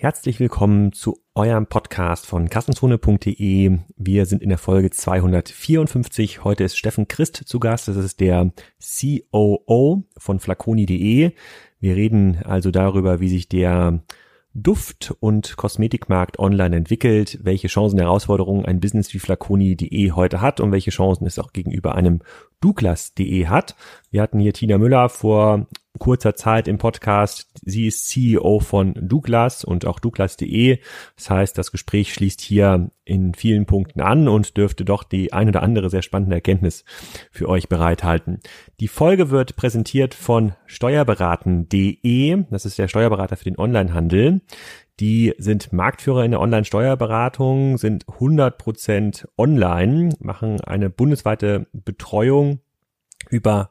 Herzlich willkommen zu eurem Podcast von kassenzone.de. Wir sind in der Folge 254. Heute ist Steffen Christ zu Gast. Das ist der COO von flaconi.de. Wir reden also darüber, wie sich der Duft- und Kosmetikmarkt online entwickelt, welche Chancen Herausforderungen ein Business wie flaconi.de heute hat und welche Chancen es auch gegenüber einem Douglas.de hat. Wir hatten hier Tina Müller vor kurzer Zeit im Podcast. Sie ist CEO von Douglas und auch Douglas.de. Das heißt, das Gespräch schließt hier in vielen Punkten an und dürfte doch die ein oder andere sehr spannende Erkenntnis für euch bereithalten. Die Folge wird präsentiert von steuerberaten.de. Das ist der Steuerberater für den Onlinehandel. Die sind Marktführer in der Online-Steuerberatung, sind 100% online, machen eine bundesweite Betreuung über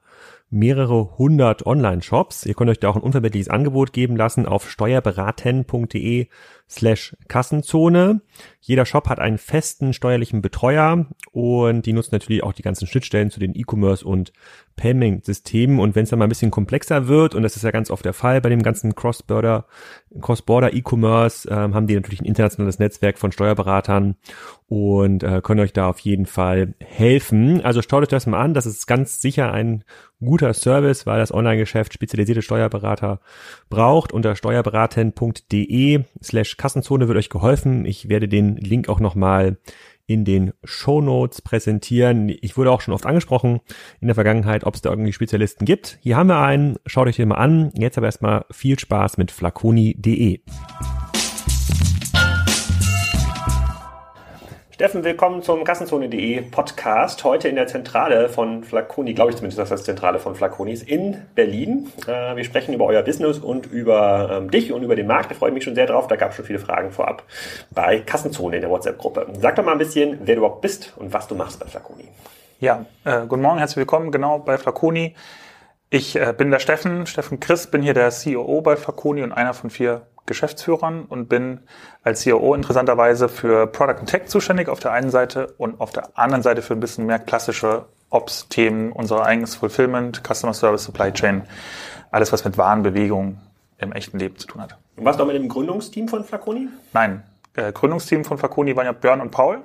mehrere hundert Online-Shops. Ihr könnt euch da auch ein unverbindliches Angebot geben lassen auf steuerberaten.de slash Kassenzone. Jeder Shop hat einen festen steuerlichen Betreuer und die nutzen natürlich auch die ganzen Schnittstellen zu den E-Commerce und Payment-Systemen. Und wenn es dann mal ein bisschen komplexer wird, und das ist ja ganz oft der Fall bei dem ganzen Cross-Border, E-Commerce, ähm, haben die natürlich ein internationales Netzwerk von Steuerberatern und äh, können euch da auf jeden Fall helfen. Also schaut euch das mal an. Das ist ganz sicher ein guter Service, weil das Online-Geschäft spezialisierte Steuerberater braucht. Unter steuerberaten.de slash Kassenzone wird euch geholfen. Ich werde den Link auch nochmal in den Show Notes präsentieren. Ich wurde auch schon oft angesprochen in der Vergangenheit, ob es da irgendwie Spezialisten gibt. Hier haben wir einen. Schaut euch den mal an. Jetzt aber erstmal viel Spaß mit flaconi.de. Steffen, willkommen zum Kassenzone.de Podcast. Heute in der Zentrale von Flaconi, glaube ich zumindest, dass das Zentrale von Flaconi ist, in Berlin. Äh, wir sprechen über euer Business und über ähm, dich und über den Markt. Da freue ich mich schon sehr drauf. Da gab es schon viele Fragen vorab bei Kassenzone in der WhatsApp-Gruppe. Sag doch mal ein bisschen, wer du überhaupt bist und was du machst bei Flaconi. Ja, äh, guten Morgen, herzlich willkommen genau bei Flaconi. Ich äh, bin der Steffen, Steffen Christ, bin hier der CEO bei Flaconi und einer von vier Geschäftsführern und bin als CEO interessanterweise für Product and Tech zuständig auf der einen Seite und auf der anderen Seite für ein bisschen mehr klassische Ops-Themen, unser eigenes Fulfillment, Customer Service, Supply Chain, alles was mit Warenbewegung im echten Leben zu tun hat. Und warst du auch mit dem Gründungsteam von Flaconi? Nein, äh, Gründungsteam von Flaconi waren ja Björn und Paul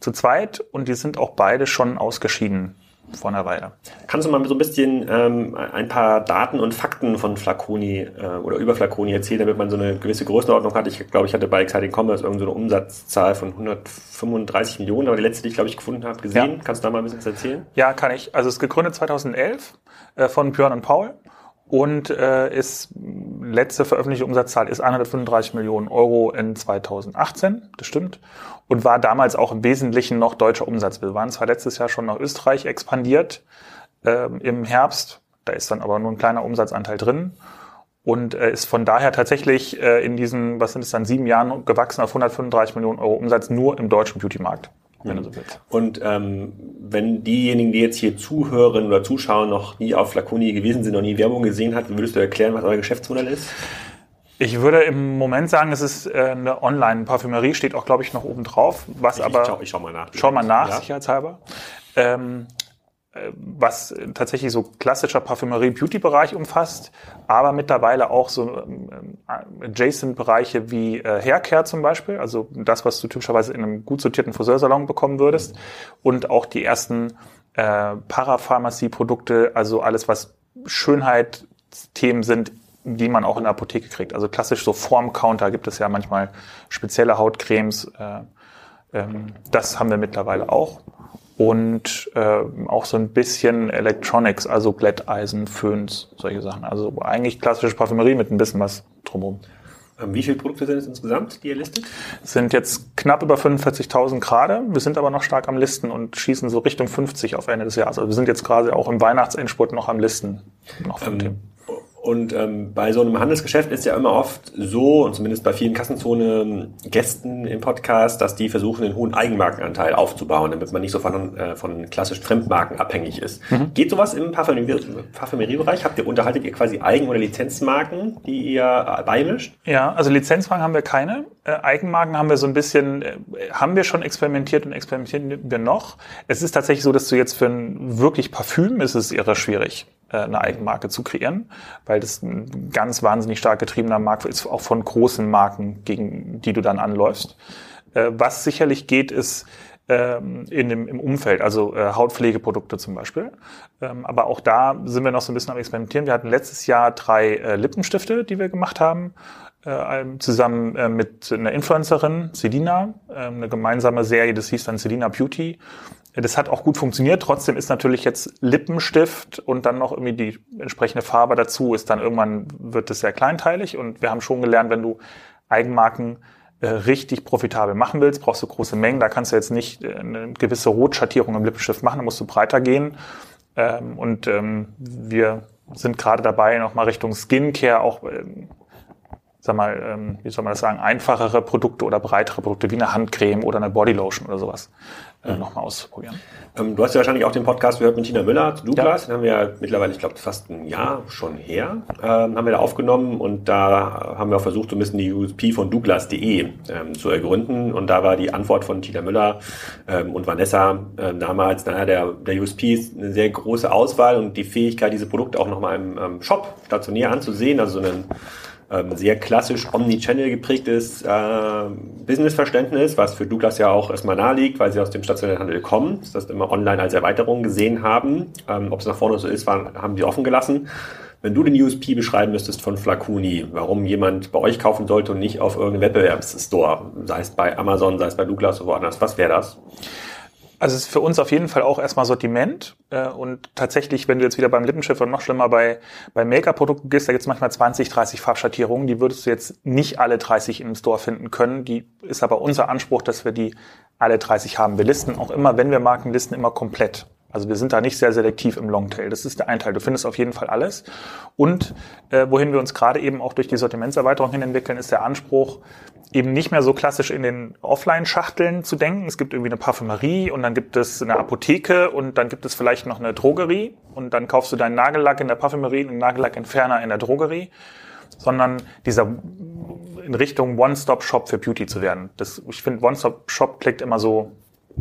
zu zweit und die sind auch beide schon ausgeschieden vor einer Weile. Kannst du mal so ein bisschen ähm, ein paar Daten und Fakten von Flaconi äh, oder über Flaconi erzählen, damit man so eine gewisse Größenordnung hat? Ich glaube, ich hatte bei Exciting Commerce irgendeine so eine Umsatzzahl von 135 Millionen, aber die letzte, die ich glaube ich gefunden habe, gesehen. Ja. Kannst du da mal ein bisschen erzählen? Ja, kann ich. Also es ist gegründet 2011 äh, von Björn und Paul und äh, ist letzte veröffentlichte Umsatzzahl ist 135 Millionen Euro in 2018, das stimmt, und war damals auch im Wesentlichen noch deutscher Umsatz. Wir waren zwar letztes Jahr schon nach Österreich expandiert äh, im Herbst, da ist dann aber nur ein kleiner Umsatzanteil drin und äh, ist von daher tatsächlich äh, in diesen, was sind es dann, sieben Jahren gewachsen auf 135 Millionen Euro Umsatz nur im deutschen Beauty-Markt wenn du so willst. Und ähm, wenn diejenigen, die jetzt hier zuhören oder zuschauen, noch nie auf Flaconi gewesen sind, noch nie Werbung gesehen hat, würdest du erklären, was euer Geschäftsmodell ist? Ich würde im Moment sagen, es ist äh, eine Online-Parfümerie, steht auch, glaube ich, noch oben drauf. Was ich, aber, ich, schau, ich schau mal nach. Schau mal nach, ja. sicherheitshalber. Ähm, was tatsächlich so klassischer Parfümerie-Beauty-Bereich umfasst, aber mittlerweile auch so ähm, Adjacent-Bereiche wie äh, Haircare zum Beispiel, also das, was du typischerweise in einem gut sortierten Friseursalon bekommen würdest und auch die ersten äh, Parapharmacie-Produkte, also alles, was Schönheit-Themen sind, die man auch in der Apotheke kriegt. Also klassisch so Formcounter gibt es ja manchmal spezielle Hautcremes. Äh, ähm, das haben wir mittlerweile auch und äh, auch so ein bisschen Electronics, also Glätteisen, Föhns, solche Sachen. Also eigentlich klassische Parfümerie mit ein bisschen was drumherum. Ähm, wie viele Produkte sind es insgesamt, die ihr listet? Sind jetzt knapp über 45.000 gerade. Wir sind aber noch stark am Listen und schießen so Richtung 50 auf Ende des Jahres. Also wir sind jetzt gerade auch im Weihnachtsendspurt noch am Listen. Noch ähm. Und ähm, bei so einem Handelsgeschäft ist ja immer oft so, und zumindest bei vielen Kassenzone-Gästen im Podcast, dass die versuchen, einen hohen Eigenmarkenanteil aufzubauen, damit man nicht so von, äh, von klassisch Fremdmarken abhängig ist. Mhm. Geht sowas im Parfümeriebereich? Habt ihr, unterhaltet ihr quasi Eigen- oder Lizenzmarken, die ihr äh, beimischt? Ja, also Lizenzmarken haben wir keine. Äh, Eigenmarken haben wir so ein bisschen, äh, haben wir schon experimentiert und experimentieren wir noch. Es ist tatsächlich so, dass du jetzt für ein wirklich Parfüm ist es irre schwierig eine Eigenmarke zu kreieren, weil das ein ganz wahnsinnig stark getriebener Markt ist, auch von großen Marken, gegen die du dann anläufst. Äh, was sicherlich geht, ist ähm, in dem, im Umfeld, also äh, Hautpflegeprodukte zum Beispiel. Ähm, aber auch da sind wir noch so ein bisschen am Experimentieren. Wir hatten letztes Jahr drei äh, Lippenstifte, die wir gemacht haben, äh, zusammen äh, mit einer Influencerin, Selina, äh, eine gemeinsame Serie, das hieß dann Selina Beauty. Das hat auch gut funktioniert. Trotzdem ist natürlich jetzt Lippenstift und dann noch irgendwie die entsprechende Farbe dazu, ist dann irgendwann wird es sehr kleinteilig. Und wir haben schon gelernt, wenn du Eigenmarken äh, richtig profitabel machen willst, brauchst du große Mengen. Da kannst du jetzt nicht äh, eine gewisse Rotschattierung im Lippenstift machen, da musst du breiter gehen. Ähm, und ähm, wir sind gerade dabei, nochmal Richtung Skincare auch, ähm, sag mal, ähm, wie soll man das sagen, einfachere Produkte oder breitere Produkte wie eine Handcreme oder eine Bodylotion oder sowas äh, nochmal auszuprobieren. Ähm, du hast ja wahrscheinlich auch den Podcast gehört mit Tina Müller zu Douglas. Ja. Den haben wir ja mittlerweile, ich glaube, fast ein Jahr schon her, ähm, haben wir da aufgenommen und da haben wir auch versucht, so ein bisschen die USP von Douglas.de ähm, zu ergründen. Und da war die Antwort von Tina Müller ähm, und Vanessa ähm, damals, naja, der, der USP ist eine sehr große Auswahl und die Fähigkeit, diese Produkte auch nochmal im ähm, Shop stationär anzusehen, also so einen ähm, sehr klassisch Omnichannel geprägtes äh, Businessverständnis, was für Douglas ja auch erstmal naheliegt, weil sie aus dem stationären Handel kommen, das immer online als Erweiterung gesehen haben. Ähm, Ob es nach vorne so ist, war, haben sie offen gelassen. Wenn du den USP beschreiben müsstest von Flaconi, warum jemand bei euch kaufen sollte und nicht auf irgendeinem Wettbewerbsstore, sei es bei Amazon, sei es bei Douglas oder woanders, was wäre das? Also es ist für uns auf jeden Fall auch erstmal Sortiment. Äh, und tatsächlich, wenn du jetzt wieder beim Lippenschiff und noch schlimmer bei, bei Make-up-Produkten gehst, da gibt es manchmal 20, 30 Farbschattierungen. Die würdest du jetzt nicht alle 30 im Store finden können. Die ist aber unser Anspruch, dass wir die alle 30 haben. Wir listen auch immer, wenn wir Marken listen, immer komplett. Also wir sind da nicht sehr selektiv im Longtail. Das ist der ein Teil. Du findest auf jeden Fall alles. Und äh, wohin wir uns gerade eben auch durch die Sortimentserweiterung hin entwickeln, ist der Anspruch, eben nicht mehr so klassisch in den Offline-Schachteln zu denken. Es gibt irgendwie eine Parfümerie und dann gibt es eine Apotheke und dann gibt es vielleicht noch eine Drogerie und dann kaufst du deinen Nagellack in der Parfümerie und einen Nagellackentferner in der Drogerie, sondern dieser in Richtung One-Stop-Shop für Beauty zu werden. Das, ich finde, One-Stop-Shop klingt immer so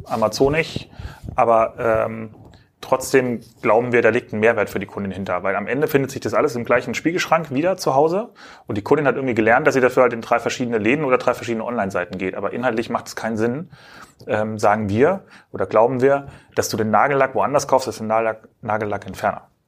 amazonisch, aber ähm, Trotzdem glauben wir, da liegt ein Mehrwert für die Kundin hinter, weil am Ende findet sich das alles im gleichen Spiegelschrank wieder zu Hause und die Kundin hat irgendwie gelernt, dass sie dafür halt in drei verschiedene Läden oder drei verschiedene Online-Seiten geht. Aber inhaltlich macht es keinen Sinn, ähm, sagen wir oder glauben wir, dass du den Nagellack woanders kaufst als den Nagellack, Nagellackentferner. Hm.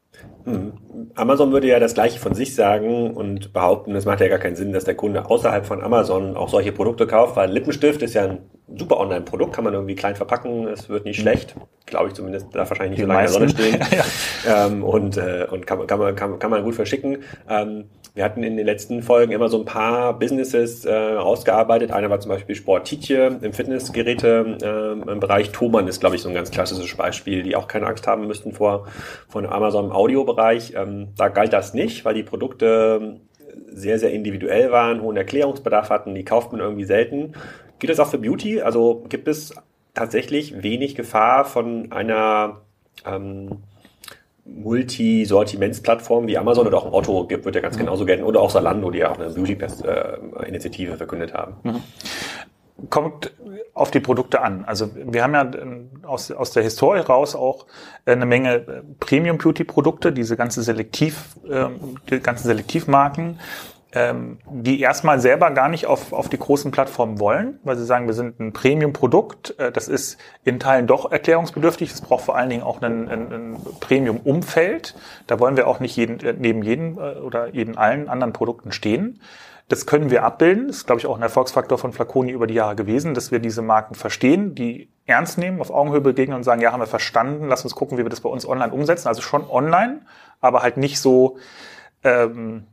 Amazon würde ja das gleiche von sich sagen und behaupten, es macht ja gar keinen Sinn, dass der Kunde außerhalb von Amazon auch solche Produkte kauft, weil Lippenstift ist ja ein super Online-Produkt, kann man irgendwie klein verpacken, es wird nicht schlecht, glaube ich zumindest, darf wahrscheinlich nicht Die so lange in der Sonne stehen ja. ähm, und, äh, und kann, kann, man, kann, kann man gut verschicken. Ähm, wir hatten in den letzten Folgen immer so ein paar Businesses äh, ausgearbeitet. Einer war zum Beispiel Sportitje im Fitnessgeräte äh. Thomann ist, glaube ich, so ein ganz klassisches Beispiel, die auch keine Angst haben müssten vor von Amazon im Audiobereich. Ähm, da galt das nicht, weil die Produkte sehr, sehr individuell waren, hohen Erklärungsbedarf hatten, die kauft man irgendwie selten. Geht das auch für Beauty? Also gibt es tatsächlich wenig Gefahr von einer ähm, Multi-Sortimentsplattform wie Amazon oder auch ein Otto gibt, wird ja ganz mhm. genauso gelten. Oder auch Salando, die ja auch eine Beauty-Initiative verkündet haben. Mhm. Kommt auf die Produkte an. Also wir haben ja ähm, aus, aus der Historie raus auch äh, eine Menge äh, Premium-Beauty-Produkte, diese ganze Selektiv, ähm, die ganzen Selektivmarken, ähm, die erstmal selber gar nicht auf, auf die großen Plattformen wollen, weil sie sagen, wir sind ein Premium-Produkt, äh, das ist in Teilen doch erklärungsbedürftig, es braucht vor allen Dingen auch ein, ein, ein Premium-Umfeld. Da wollen wir auch nicht jeden, äh, neben jedem äh, oder jeden allen anderen Produkten stehen. Das können wir abbilden. Das ist, glaube ich, auch ein Erfolgsfaktor von Flaconi über die Jahre gewesen, dass wir diese Marken verstehen, die ernst nehmen, auf Augenhöhe begegnen und sagen, ja, haben wir verstanden, lass uns gucken, wie wir das bei uns online umsetzen. Also schon online, aber halt nicht so ähm,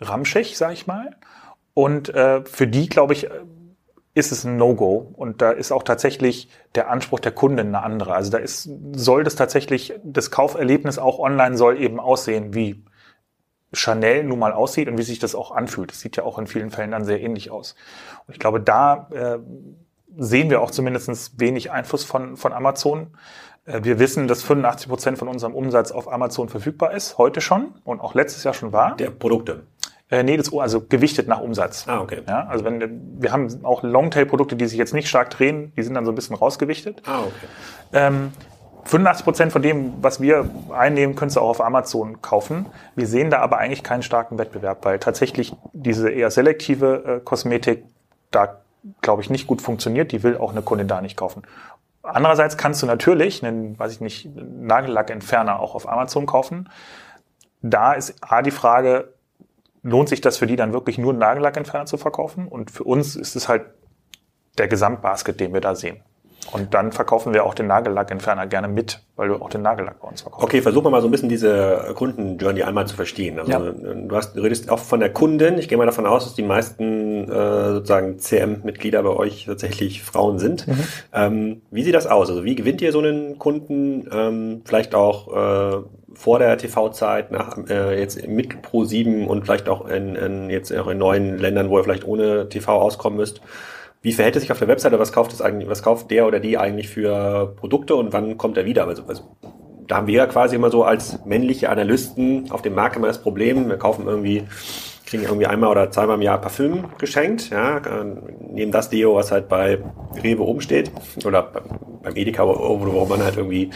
ramschig, sag ich mal. Und äh, für die, glaube ich, ist es ein No-Go. Und da ist auch tatsächlich der Anspruch der Kunden eine andere. Also da ist, soll das tatsächlich, das Kauferlebnis auch online soll eben aussehen, wie Chanel nun mal aussieht und wie sich das auch anfühlt. Das sieht ja auch in vielen Fällen dann sehr ähnlich aus. Und ich glaube, da äh, sehen wir auch zumindest wenig Einfluss von, von Amazon. Äh, wir wissen, dass 85 Prozent von unserem Umsatz auf Amazon verfügbar ist, heute schon und auch letztes Jahr schon war. Der Produkte. Äh, nee, das, also gewichtet nach Umsatz. Ah, okay. Ja, also wenn wir haben auch Longtail-Produkte, die sich jetzt nicht stark drehen, die sind dann so ein bisschen rausgewichtet. Ah, okay. Ähm, 85 Prozent von dem, was wir einnehmen, könntest du auch auf Amazon kaufen. Wir sehen da aber eigentlich keinen starken Wettbewerb, weil tatsächlich diese eher selektive äh, Kosmetik da, glaube ich, nicht gut funktioniert. Die will auch eine Kundin da nicht kaufen. Andererseits kannst du natürlich einen, weiß ich nicht, Nagellackentferner auch auf Amazon kaufen. Da ist A die Frage, lohnt sich das für die dann wirklich nur einen Nagellackentferner zu verkaufen? Und für uns ist es halt der Gesamtbasket, den wir da sehen. Und dann verkaufen wir auch den Nagellackentferner gerne mit, weil du auch den Nagellack bei uns verkaufst. Okay, versuchen wir mal so ein bisschen diese Kundenjourney einmal zu verstehen. Also ja. du, hast, du redest auch von der Kundin. Ich gehe mal davon aus, dass die meisten äh, sozusagen CM-Mitglieder bei euch tatsächlich Frauen sind. Mhm. Ähm, wie sieht das aus? Also wie gewinnt ihr so einen Kunden? Ähm, vielleicht auch äh, vor der TV-Zeit, nach äh, jetzt mit Pro 7 und vielleicht auch in, in jetzt auch in neuen Ländern, wo ihr vielleicht ohne TV auskommen müsst wie verhält es sich auf der Webseite, was kauft es eigentlich, was kauft der oder die eigentlich für Produkte und wann kommt er wieder? Also, also da haben wir ja quasi immer so als männliche Analysten auf dem Markt immer das Problem, wir kaufen irgendwie kriegen irgendwie einmal oder zweimal im Jahr Parfüm geschenkt, ja, nehmen das Deo, was halt bei Rewe oben steht oder beim Edeka, wo, wo man halt irgendwie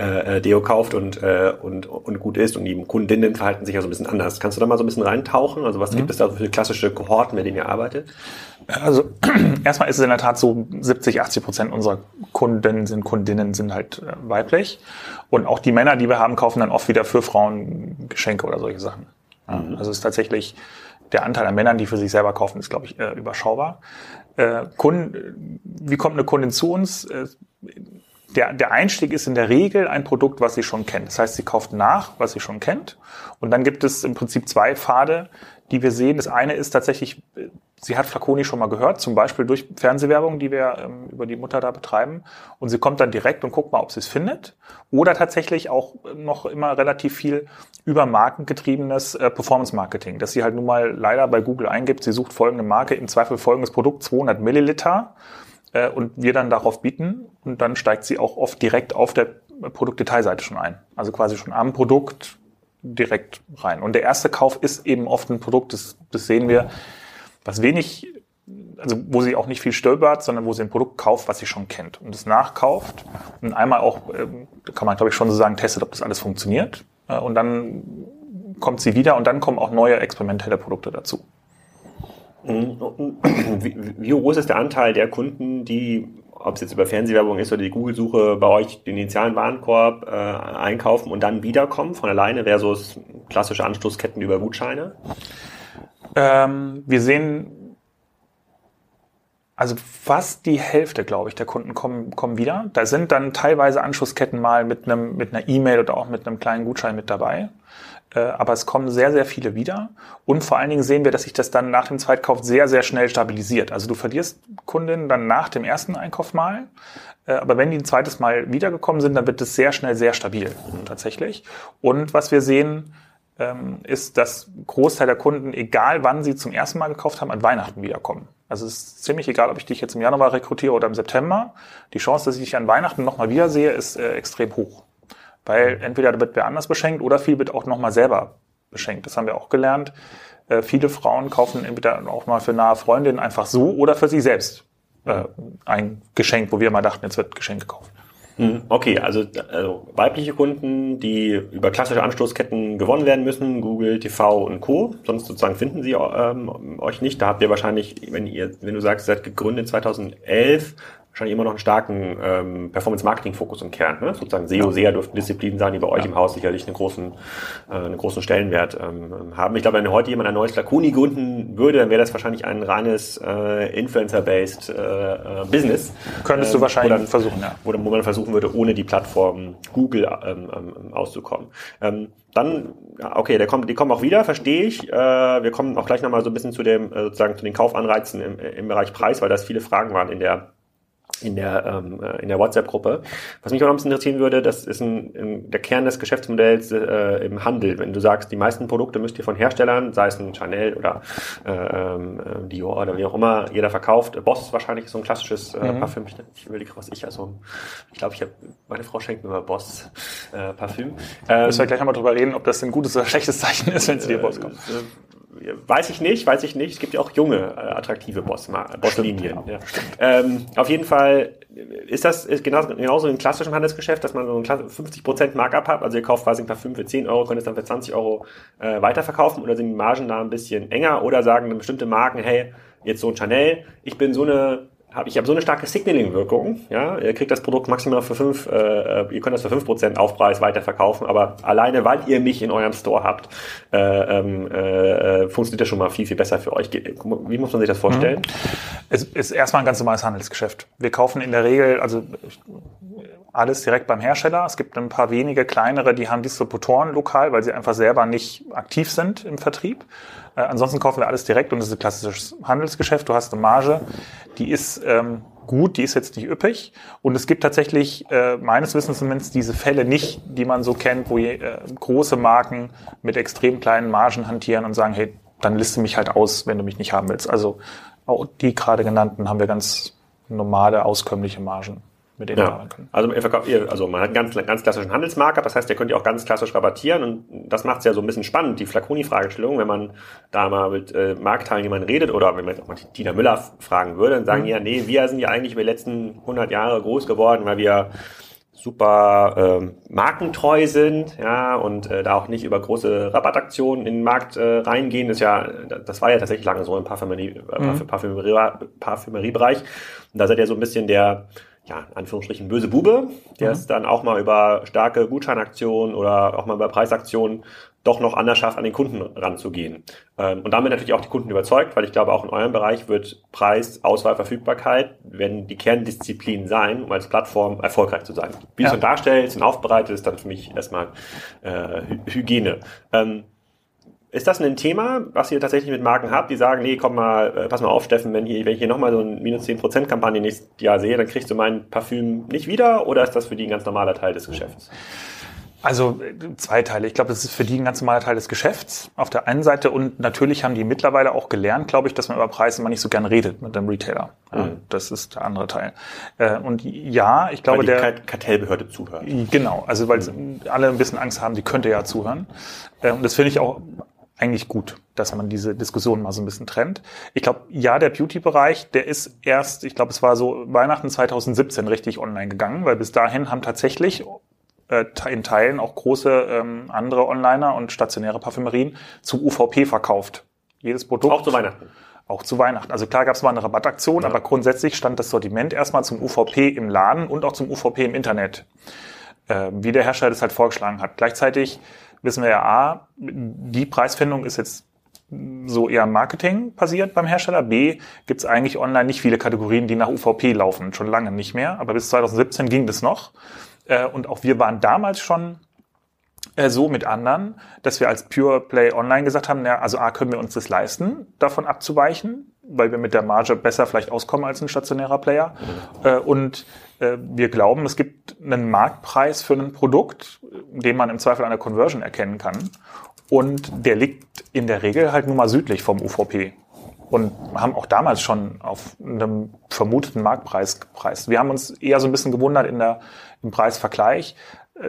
äh, äh, Deo kauft und, äh, und, und gut ist und die Kundinnen verhalten sich ja so ein bisschen anders. Kannst du da mal so ein bisschen reintauchen? Also was mhm. gibt es da für klassische Kohorten, mit denen ihr arbeitet? Also erstmal ist es in der Tat so, 70, 80 Prozent unserer Kunden sind Kundinnen sind halt äh, weiblich und auch die Männer, die wir haben, kaufen dann oft wieder für Frauen Geschenke oder solche Sachen. Mhm. Also es ist tatsächlich der Anteil an Männern, die für sich selber kaufen, ist, glaube ich, äh, überschaubar. Äh, Kunden, wie kommt eine Kundin zu uns? Äh, der, der Einstieg ist in der Regel ein Produkt, was sie schon kennt. Das heißt, sie kauft nach, was sie schon kennt. Und dann gibt es im Prinzip zwei Pfade, die wir sehen. Das eine ist tatsächlich, sie hat Flaconi schon mal gehört, zum Beispiel durch Fernsehwerbung, die wir ähm, über die Mutter da betreiben. Und sie kommt dann direkt und guckt mal, ob sie es findet. Oder tatsächlich auch noch immer relativ viel über markengetriebenes äh, Performance-Marketing, dass sie halt nun mal leider bei Google eingibt, sie sucht folgende Marke, im Zweifel folgendes Produkt, 200 Milliliter. Äh, und wir dann darauf bieten. Und dann steigt sie auch oft direkt auf der Produktdetailseite schon ein. Also quasi schon am Produkt direkt rein. Und der erste Kauf ist eben oft ein Produkt, das, das sehen wir, was wenig, also wo sie auch nicht viel stöbert, sondern wo sie ein Produkt kauft, was sie schon kennt und es nachkauft und einmal auch, ähm, kann man glaube ich schon so sagen, testet, ob das alles funktioniert. Äh, und dann kommt sie wieder und dann kommen auch neue experimentelle Produkte dazu. Mhm. Wie, wie groß ist der Anteil der Kunden, die ob es jetzt über Fernsehwerbung ist oder die Google-Suche bei euch den initialen Warenkorb äh, einkaufen und dann wiederkommen von alleine versus klassische Anstoßketten über Gutscheine? Ähm, wir sehen also fast die Hälfte, glaube ich, der Kunden kommen, kommen wieder. Da sind dann teilweise Anschlussketten mal mit einem mit einer E-Mail oder auch mit einem kleinen Gutschein mit dabei. Äh, aber es kommen sehr, sehr viele wieder. Und vor allen Dingen sehen wir, dass sich das dann nach dem Zweitkauf sehr, sehr schnell stabilisiert. Also du verlierst Kundinnen dann nach dem ersten Einkauf mal. Äh, aber wenn die ein zweites Mal wiedergekommen sind, dann wird es sehr schnell sehr stabil tatsächlich. Und was wir sehen, ähm, ist, dass Großteil der Kunden, egal wann sie zum ersten Mal gekauft haben, an Weihnachten wiederkommen. Also es ist ziemlich egal, ob ich dich jetzt im Januar rekrutiere oder im September. Die Chance, dass ich dich an Weihnachten nochmal wiedersehe, ist äh, extrem hoch. Weil entweder wird wer anders beschenkt oder viel wird auch nochmal selber beschenkt. Das haben wir auch gelernt. Äh, viele Frauen kaufen entweder auch mal für nahe Freundinnen einfach so oder für sich selbst äh, ein Geschenk, wo wir mal dachten, jetzt wird Geschenk gekauft. Hm, okay, also, also weibliche Kunden, die über klassische Anstoßketten gewonnen werden müssen, Google, TV und Co. Sonst sozusagen finden sie ähm, euch nicht. Da habt ihr wahrscheinlich, wenn ihr, wenn du sagst, seid gegründet 2011, wahrscheinlich immer noch einen starken ähm, Performance-Marketing-Fokus im Kern. Ne? Sozusagen SEO, SEA dürften Disziplinen sein, die bei euch im Haus sicherlich einen großen, äh, einen großen Stellenwert ähm, haben. Ich glaube, wenn heute jemand ein neues Flaconi gründen würde, dann wäre das wahrscheinlich ein reines äh, Influencer-based äh, äh Business. Könntest du ähm, wahrscheinlich dann, versuchen, ja. Wo, wo man versuchen würde, ohne die Plattform Google ähm, ähm, auszukommen. Ähm, dann, okay, der kommt, die kommen auch wieder, verstehe ich. Äh, wir kommen auch gleich nochmal so ein bisschen zu dem, äh, sozusagen zu den Kaufanreizen im, im Bereich Preis, weil das viele Fragen waren in der in der, ähm, äh, in der WhatsApp-Gruppe. Was mich auch noch ein bisschen interessieren würde, das ist ein, ein, der Kern des Geschäftsmodells äh, im Handel. Wenn du sagst, die meisten Produkte müsst ihr von Herstellern, sei es ein Chanel oder äh, ähm, äh, Dior oder wie auch immer, jeder verkauft. Boss wahrscheinlich ist so ein klassisches äh, mhm. Parfüm. Ich, ich überlege, was ich also, ich glaube, ich habe, meine Frau schenkt mir mal Boss äh, Parfüm. Ähm, Müssen wir gleich nochmal drüber reden, ob das ein gutes oder schlechtes Zeichen ist, wenn sie dir Boss kommt. Weiß ich nicht, weiß ich nicht. Es gibt ja auch junge, äh, attraktive Bosslinien. ja. ähm, auf jeden Fall ist das ist genauso, genauso im klassischen Handelsgeschäft, dass man so ein 50% Markup hat. Also ihr kauft quasi ein Parfüm für 10 Euro, könnt es dann für 20 Euro äh, weiterverkaufen oder sind die Margen da ein bisschen enger oder sagen bestimmte Marken, hey, jetzt so ein Chanel, ich bin so eine habe ich habe so eine starke Signaling-Wirkung, ja, ihr kriegt das Produkt maximal für fünf, äh, ihr könnt das für fünf Prozent Aufpreis weiterverkaufen, aber alleine, weil ihr mich in eurem Store habt, äh, ähm, äh, funktioniert das schon mal viel, viel besser für euch. Wie muss man sich das vorstellen? Mhm. Es ist erstmal ein ganz normales Handelsgeschäft. Wir kaufen in der Regel, also alles direkt beim Hersteller. Es gibt ein paar wenige kleinere, die haben Distributoren lokal, weil sie einfach selber nicht aktiv sind im Vertrieb. Äh, ansonsten kaufen wir alles direkt und das ist ein klassisches Handelsgeschäft. Du hast eine Marge, die ist ähm, gut, die ist jetzt nicht üppig. Und es gibt tatsächlich äh, meines Wissens zumindest diese Fälle nicht, die man so kennt, wo äh, große Marken mit extrem kleinen Margen hantieren und sagen, hey, dann liste mich halt aus, wenn du mich nicht haben willst. Also auch die gerade genannten haben wir ganz normale, auskömmliche Margen mit denen ja. arbeiten können. Also, ihr verkauft, ihr, also man hat einen ganz, ganz klassischen Handelsmarker, das heißt, ihr könnt ihr auch ganz klassisch rabattieren und das macht es ja so ein bisschen spannend, die Flaconi-Fragestellung, wenn man da mal mit äh, Marktteilnehmern redet oder wenn man jetzt auch mal Tina Müller fragen würde, dann sagen mhm. ja, nee, wir sind ja eigentlich über die letzten 100 Jahre groß geworden, weil wir super ähm, markentreu sind, ja, und äh, da auch nicht über große Rabattaktionen in den Markt äh, reingehen. Ist ja, das war ja tatsächlich lange so im Parfümerie, äh, mhm. Parfümerie, Parfümeriebereich. Und da seid ihr so ein bisschen der ja, in Anführungsstrichen böse Bube, der mhm. es dann auch mal über starke Gutscheinaktionen oder auch mal über Preisaktionen doch noch anders schafft, an den Kunden ranzugehen. Ähm, und damit natürlich auch die Kunden überzeugt, weil ich glaube, auch in eurem Bereich wird Preis, Auswahl, Verfügbarkeit werden die Kerndisziplinen sein, um als Plattform erfolgreich zu sein. Wie ja. du es dann darstellst und aufbereitet, ist dann für mich erstmal äh, Hygiene. Ähm, ist das ein Thema, was ihr tatsächlich mit Marken habt, die sagen, nee, komm mal, äh, pass mal auf, Steffen, wenn, hier, wenn ich hier nochmal so ein minus 10% Kampagne nächstes Jahr sehe, dann kriegst du mein Parfüm nicht wieder oder ist das für die ein ganz normaler Teil des Geschäfts? Also äh, zwei Teile. Ich glaube, das ist für die ein ganz normaler Teil des Geschäfts auf der einen Seite und natürlich haben die mittlerweile auch gelernt, glaube ich, dass man über Preise immer nicht so gern redet mit dem Retailer. Mhm. Das ist der andere Teil. Äh, und ja, ich glaube, weil die der Kartellbehörde zuhört. Genau, also weil mhm. alle ein bisschen Angst haben, die könnte ja zuhören. Und das finde ich auch eigentlich gut, dass man diese Diskussion mal so ein bisschen trennt. Ich glaube, ja, der Beauty-Bereich, der ist erst, ich glaube, es war so Weihnachten 2017 richtig online gegangen, weil bis dahin haben tatsächlich äh, in Teilen auch große ähm, andere Onliner und stationäre Parfümerien zu UVP verkauft. Jedes Produkt. Auch zu Weihnachten. Auch zu Weihnachten. Also klar gab es mal eine Rabattaktion, ja. aber grundsätzlich stand das Sortiment erstmal zum UVP im Laden und auch zum UVP im Internet. Äh, wie der Hersteller das halt vorgeschlagen hat. Gleichzeitig wissen wir ja, A, die Preisfindung ist jetzt so eher Marketing passiert beim Hersteller. B, gibt es eigentlich online nicht viele Kategorien, die nach UVP laufen, schon lange nicht mehr. Aber bis 2017 ging das noch. Äh, und auch wir waren damals schon äh, so mit anderen, dass wir als Pure Play Online gesagt haben, ja, also A, können wir uns das leisten, davon abzuweichen, weil wir mit der Marge besser vielleicht auskommen als ein stationärer Player. Mhm. Und äh, wir glauben, es gibt einen Marktpreis für ein Produkt, den man im Zweifel an der Conversion erkennen kann. Und der liegt in der Regel halt nur mal südlich vom UVP. Und haben auch damals schon auf einem vermuteten Marktpreis gepreist. Wir haben uns eher so ein bisschen gewundert in der, im Preisvergleich,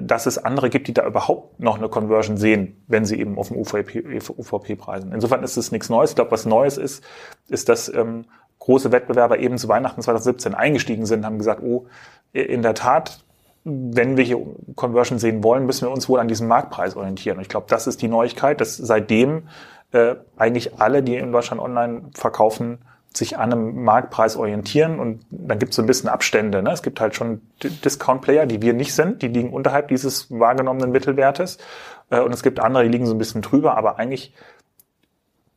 dass es andere gibt, die da überhaupt noch eine Conversion sehen, wenn sie eben auf dem UVP, UVP preisen. Insofern ist es nichts Neues. Ich glaube, was Neues ist, ist, dass ähm, große Wettbewerber eben zu Weihnachten 2017 eingestiegen sind, haben gesagt, oh, in der Tat, wenn wir hier Conversion sehen wollen, müssen wir uns wohl an diesem Marktpreis orientieren. Und ich glaube, das ist die Neuigkeit, dass seitdem äh, eigentlich alle, die in Deutschland online verkaufen, sich an einem Marktpreis orientieren und dann gibt es so ein bisschen Abstände. Ne? Es gibt halt schon Discount-Player, die wir nicht sind, die liegen unterhalb dieses wahrgenommenen Mittelwertes äh, und es gibt andere, die liegen so ein bisschen drüber, aber eigentlich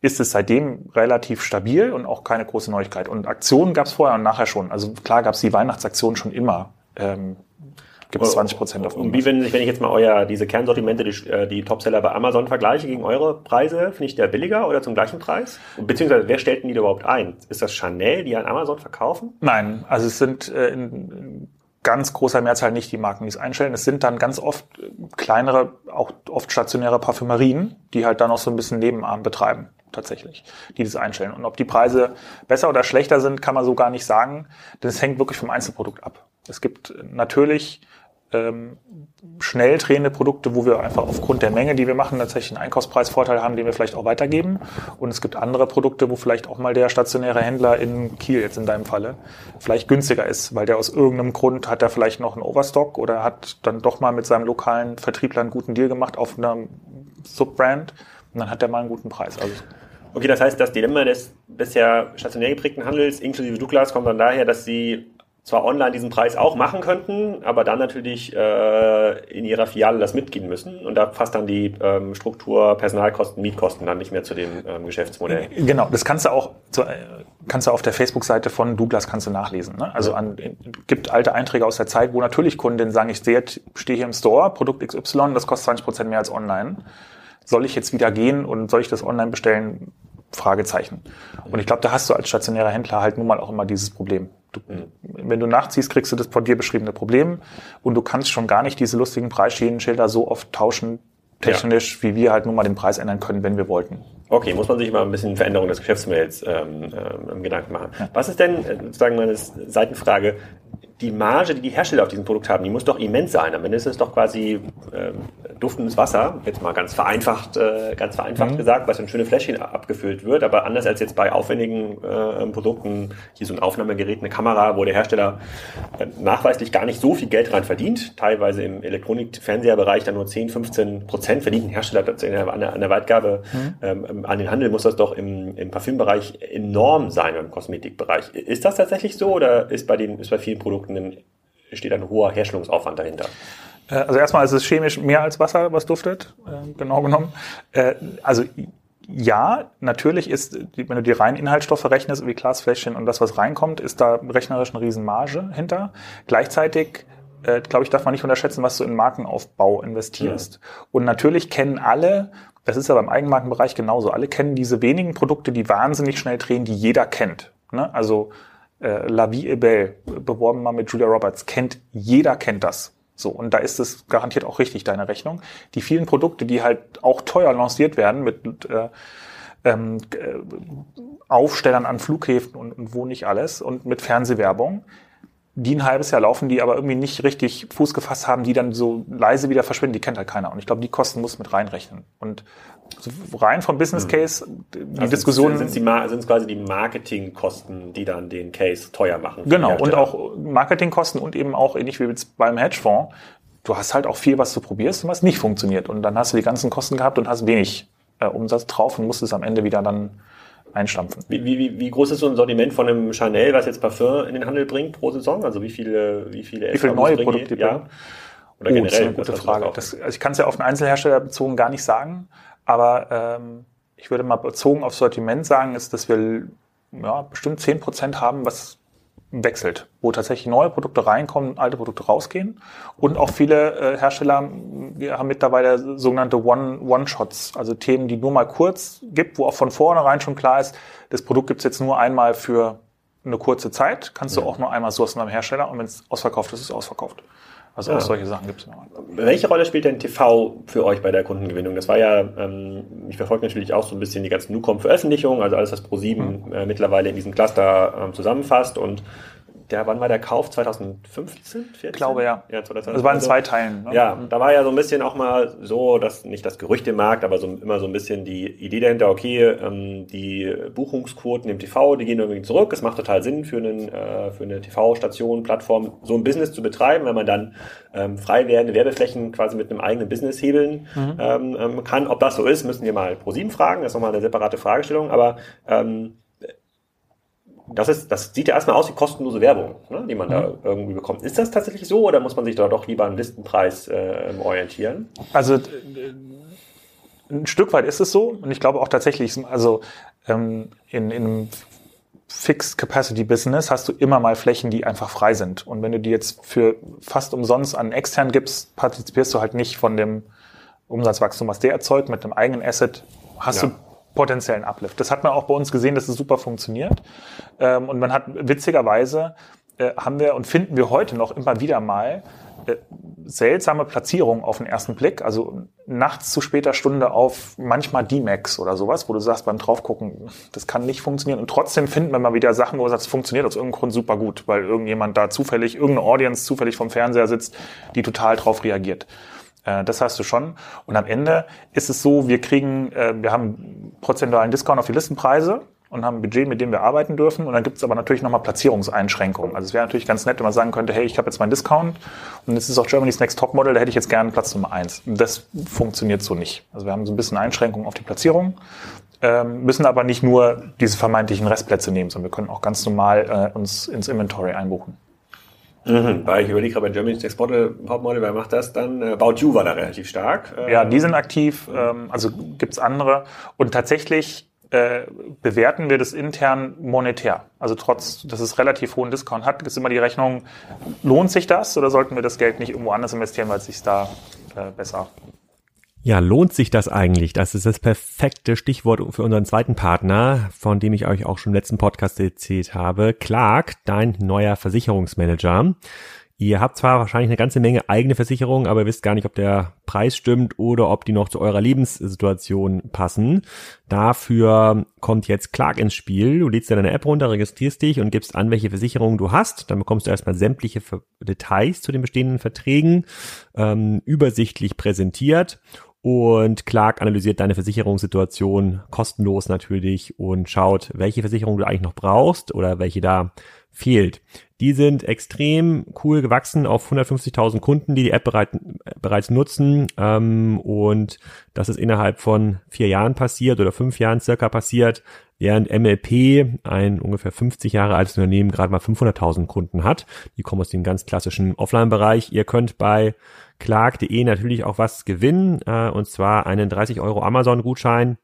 ist es seitdem relativ stabil und auch keine große Neuigkeit. Und Aktionen gab es vorher und nachher schon. Also klar gab es die Weihnachtsaktion schon immer. Ähm, gibt es 20 Prozent auf Und wie wenn, wenn ich jetzt mal euer, diese Kernsortimente, die, äh, die Topseller bei Amazon vergleiche gegen eure Preise, finde ich der billiger oder zum gleichen Preis? Beziehungsweise wer stellt denn die überhaupt ein? Ist das Chanel, die an Amazon verkaufen? Nein, also es sind äh, in, in ganz großer Mehrzahl nicht die Marken, die es einstellen. Es sind dann ganz oft kleinere, auch oft stationäre Parfümerien, die halt dann auch so ein bisschen Nebenarm betreiben tatsächlich, die das einstellen. Und ob die Preise besser oder schlechter sind, kann man so gar nicht sagen, denn es hängt wirklich vom Einzelprodukt ab. Es gibt natürlich ähm, schnell drehende Produkte, wo wir einfach aufgrund der Menge, die wir machen, tatsächlich einen Einkaufspreisvorteil haben, den wir vielleicht auch weitergeben. Und es gibt andere Produkte, wo vielleicht auch mal der stationäre Händler in Kiel jetzt in deinem Falle vielleicht günstiger ist, weil der aus irgendeinem Grund hat er vielleicht noch einen Overstock oder hat dann doch mal mit seinem lokalen Vertriebler einen guten Deal gemacht auf einer Subbrand und dann hat er mal einen guten Preis. Also Okay, das heißt, das Dilemma des bisher stationär geprägten Handels inklusive Douglas kommt dann daher, dass sie zwar online diesen Preis auch machen könnten, aber dann natürlich äh, in ihrer Filiale das mitgehen müssen und da passt dann die ähm, Struktur, Personalkosten, Mietkosten dann nicht mehr zu dem ähm, Geschäftsmodell. Genau, das kannst du auch zu, äh, kannst du auf der Facebook-Seite von Douglas kannst du nachlesen. Ne? Also an, gibt alte Einträge aus der Zeit, wo natürlich Kunden sagen, ich stehe hier im Store, Produkt XY, das kostet 20 Prozent mehr als online. Soll ich jetzt wieder gehen und soll ich das online bestellen? Fragezeichen. Und ich glaube, da hast du als stationärer Händler halt nun mal auch immer dieses Problem. Du, wenn du nachziehst, kriegst du das von dir beschriebene Problem und du kannst schon gar nicht diese lustigen Preisschienenschilder so oft tauschen, technisch, ja. wie wir halt nun mal den Preis ändern können, wenn wir wollten. Okay, muss man sich mal ein bisschen Veränderung des Geschäftsmodells ähm, ähm, Gedanken machen. Ja. Was ist denn, äh, sozusagen meine Seitenfrage, die Marge, die die Hersteller auf diesem Produkt haben, die muss doch immens sein. Am Ende ist es doch quasi äh, duftendes Wasser, jetzt mal ganz vereinfacht, äh, ganz vereinfacht mhm. gesagt, was in schöne Fläschchen abgefüllt wird. Aber anders als jetzt bei aufwendigen äh, Produkten, hier so ein Aufnahmegerät, eine Kamera, wo der Hersteller äh, nachweislich gar nicht so viel Geld rein verdient, teilweise im Elektronik-Fernseherbereich dann nur 10, 15 Prozent verdient ein Hersteller an der, an der Weitgabe mhm. ähm, an den Handel, muss das doch im, im Parfümbereich enorm sein, im Kosmetikbereich. Ist das tatsächlich so oder ist bei den, ist bei vielen Produkten ein, steht ein hoher Herstellungsaufwand dahinter. Äh, also erstmal ist es chemisch mehr als Wasser, was duftet, äh, genau genommen. Äh, also ja, natürlich ist, wenn du die reinen Inhaltsstoffe rechnest, wie Glasfläschchen und das, was reinkommt, ist da rechnerisch eine Riesenmarge hinter. Gleichzeitig, äh, glaube ich, darf man nicht unterschätzen, was du in Markenaufbau investierst. Ja. Und natürlich kennen alle, das ist ja beim Eigenmarkenbereich genauso, alle kennen diese wenigen Produkte, die wahnsinnig schnell drehen, die jeder kennt. Ne? Also äh, La Vie est Belle, beworben mal mit Julia Roberts, kennt, jeder kennt das. So, und da ist es garantiert auch richtig, deine Rechnung. Die vielen Produkte, die halt auch teuer lanciert werden mit äh, ähm, äh, Aufstellern an Flughäfen und, und wo nicht alles und mit Fernsehwerbung, die ein halbes Jahr laufen, die aber irgendwie nicht richtig Fuß gefasst haben, die dann so leise wieder verschwinden, die kennt halt keiner. Und ich glaube, die Kosten muss mit reinrechnen. Und rein vom Business hm. Case, die also Diskussion. Sind es quasi die Marketingkosten, die dann den Case teuer machen? Genau, und auch Marketingkosten und eben auch ähnlich wie beim Hedgefonds. Du hast halt auch viel, was du probierst und was nicht funktioniert. Und dann hast du die ganzen Kosten gehabt und hast wenig äh, Umsatz drauf und musst es am Ende wieder dann einstampfen. Wie, wie, wie groß ist so ein Sortiment von einem Chanel, was jetzt Parfum in den Handel bringt pro Saison? Also wie viele, wie viele, wie viele neue Produkte ja? Oder oh, generell? Das ist eine gute Frage. Das, also ich kann es ja auf einen Einzelhersteller bezogen gar nicht sagen, aber ähm, ich würde mal bezogen auf Sortiment sagen, ist, dass wir ja, bestimmt zehn Prozent haben, was wechselt, wo tatsächlich neue Produkte reinkommen, alte Produkte rausgehen. Und auch viele äh, Hersteller haben mittlerweile sogenannte One-Shots, also Themen, die nur mal kurz gibt, wo auch von vornherein schon klar ist, das Produkt gibt's jetzt nur einmal für eine kurze Zeit, kannst ja. du auch nur einmal sourcen beim Hersteller und wenn es ausverkauft ist, ist es ausverkauft. Also ja. auch solche Sachen gibt's noch. Welche Rolle spielt denn TV für euch bei der Kundengewinnung? Das war ja, ähm, ich verfolge natürlich auch so ein bisschen die ganzen Nucom-Veröffentlichungen, also alles, was Pro7 mhm. äh, mittlerweile in diesem Cluster ähm, zusammenfasst und der, wann war der Kauf? 2015? 14? Ich glaube, ja. ja 2015. Das war in zwei Teilen. Ne? Ja, da war ja so ein bisschen auch mal so, dass nicht das Gerücht im Markt, aber so immer so ein bisschen die Idee dahinter, okay, ähm, die Buchungsquoten im TV, die gehen irgendwie zurück. Es macht total Sinn für, einen, äh, für eine TV-Station, Plattform, so ein Business zu betreiben, wenn man dann ähm, frei werdende Werbeflächen quasi mit einem eigenen Business hebeln mhm. ähm, ähm kann. Ob das so ist, müssen wir mal ProSieben fragen. Das ist nochmal eine separate Fragestellung. Aber ähm, das, ist, das sieht ja erstmal aus wie kostenlose Werbung, ne, die man mhm. da irgendwie bekommt. Ist das tatsächlich so oder muss man sich da doch lieber an Listenpreis äh, orientieren? Also ein Stück weit ist es so und ich glaube auch tatsächlich, also ähm, in, in einem Fixed Capacity Business hast du immer mal Flächen, die einfach frei sind. Und wenn du die jetzt für fast umsonst an extern gibst, partizipierst du halt nicht von dem Umsatzwachstum, was der erzeugt. Mit einem eigenen Asset hast ja. du potenziellen Uplift. Das hat man auch bei uns gesehen, dass es super funktioniert. Ähm, und man hat witzigerweise äh, haben wir und finden wir heute noch immer wieder mal äh, seltsame Platzierung auf den ersten Blick. Also nachts zu später Stunde auf manchmal D-Max oder sowas, wo du sagst beim draufgucken, das kann nicht funktionieren. Und trotzdem finden wir mal wieder Sachen, wo du sagst, es funktioniert aus irgendeinem Grund super gut, weil irgendjemand da zufällig, irgendeine Audience zufällig vom Fernseher sitzt, die total drauf reagiert. Äh, das hast du schon. Und am Ende ist es so, wir kriegen, äh, wir haben prozentualen Discount auf die Listenpreise und haben ein Budget, mit dem wir arbeiten dürfen. Und dann gibt es aber natürlich nochmal Platzierungseinschränkungen. Also es wäre natürlich ganz nett, wenn man sagen könnte, hey, ich habe jetzt meinen Discount und es ist auch Germany's Next Top Model, da hätte ich jetzt gerne Platz Nummer eins. Das funktioniert so nicht. Also wir haben so ein bisschen Einschränkungen auf die Platzierung, ähm, müssen aber nicht nur diese vermeintlichen Restplätze nehmen, sondern wir können auch ganz normal äh, uns ins Inventory einbuchen. Mhm, weil ich überlege gerade bei Germany's Next Model, Top Model, wer macht das dann? Äh, About You war da relativ stark. Ja, die sind aktiv, ähm, also gibt's andere. Und tatsächlich äh, bewerten wir das intern monetär. Also trotz, dass es relativ hohen Discount hat, ist immer die Rechnung, lohnt sich das oder sollten wir das Geld nicht irgendwo anders investieren, weil es sich da äh, besser ja, lohnt sich das eigentlich? Das ist das perfekte Stichwort für unseren zweiten Partner, von dem ich euch auch schon im letzten Podcast erzählt habe. Clark, dein neuer Versicherungsmanager. Ihr habt zwar wahrscheinlich eine ganze Menge eigene Versicherungen, aber ihr wisst gar nicht, ob der Preis stimmt oder ob die noch zu eurer Lebenssituation passen. Dafür kommt jetzt Clark ins Spiel. Du lädst deine App runter, registrierst dich und gibst an, welche Versicherungen du hast. Dann bekommst du erstmal sämtliche Details zu den bestehenden Verträgen ähm, übersichtlich präsentiert und Clark analysiert deine Versicherungssituation kostenlos natürlich und schaut, welche Versicherung du eigentlich noch brauchst oder welche da fehlt. Die sind extrem cool gewachsen auf 150.000 Kunden, die die App bereit, bereits nutzen. Ähm, und das ist innerhalb von vier Jahren passiert oder fünf Jahren circa passiert, während MLP, ein ungefähr 50 Jahre altes Unternehmen, gerade mal 500.000 Kunden hat. Die kommen aus dem ganz klassischen Offline-Bereich. Ihr könnt bei clark.de natürlich auch was gewinnen, äh, und zwar einen 30 Euro Amazon-Gutschein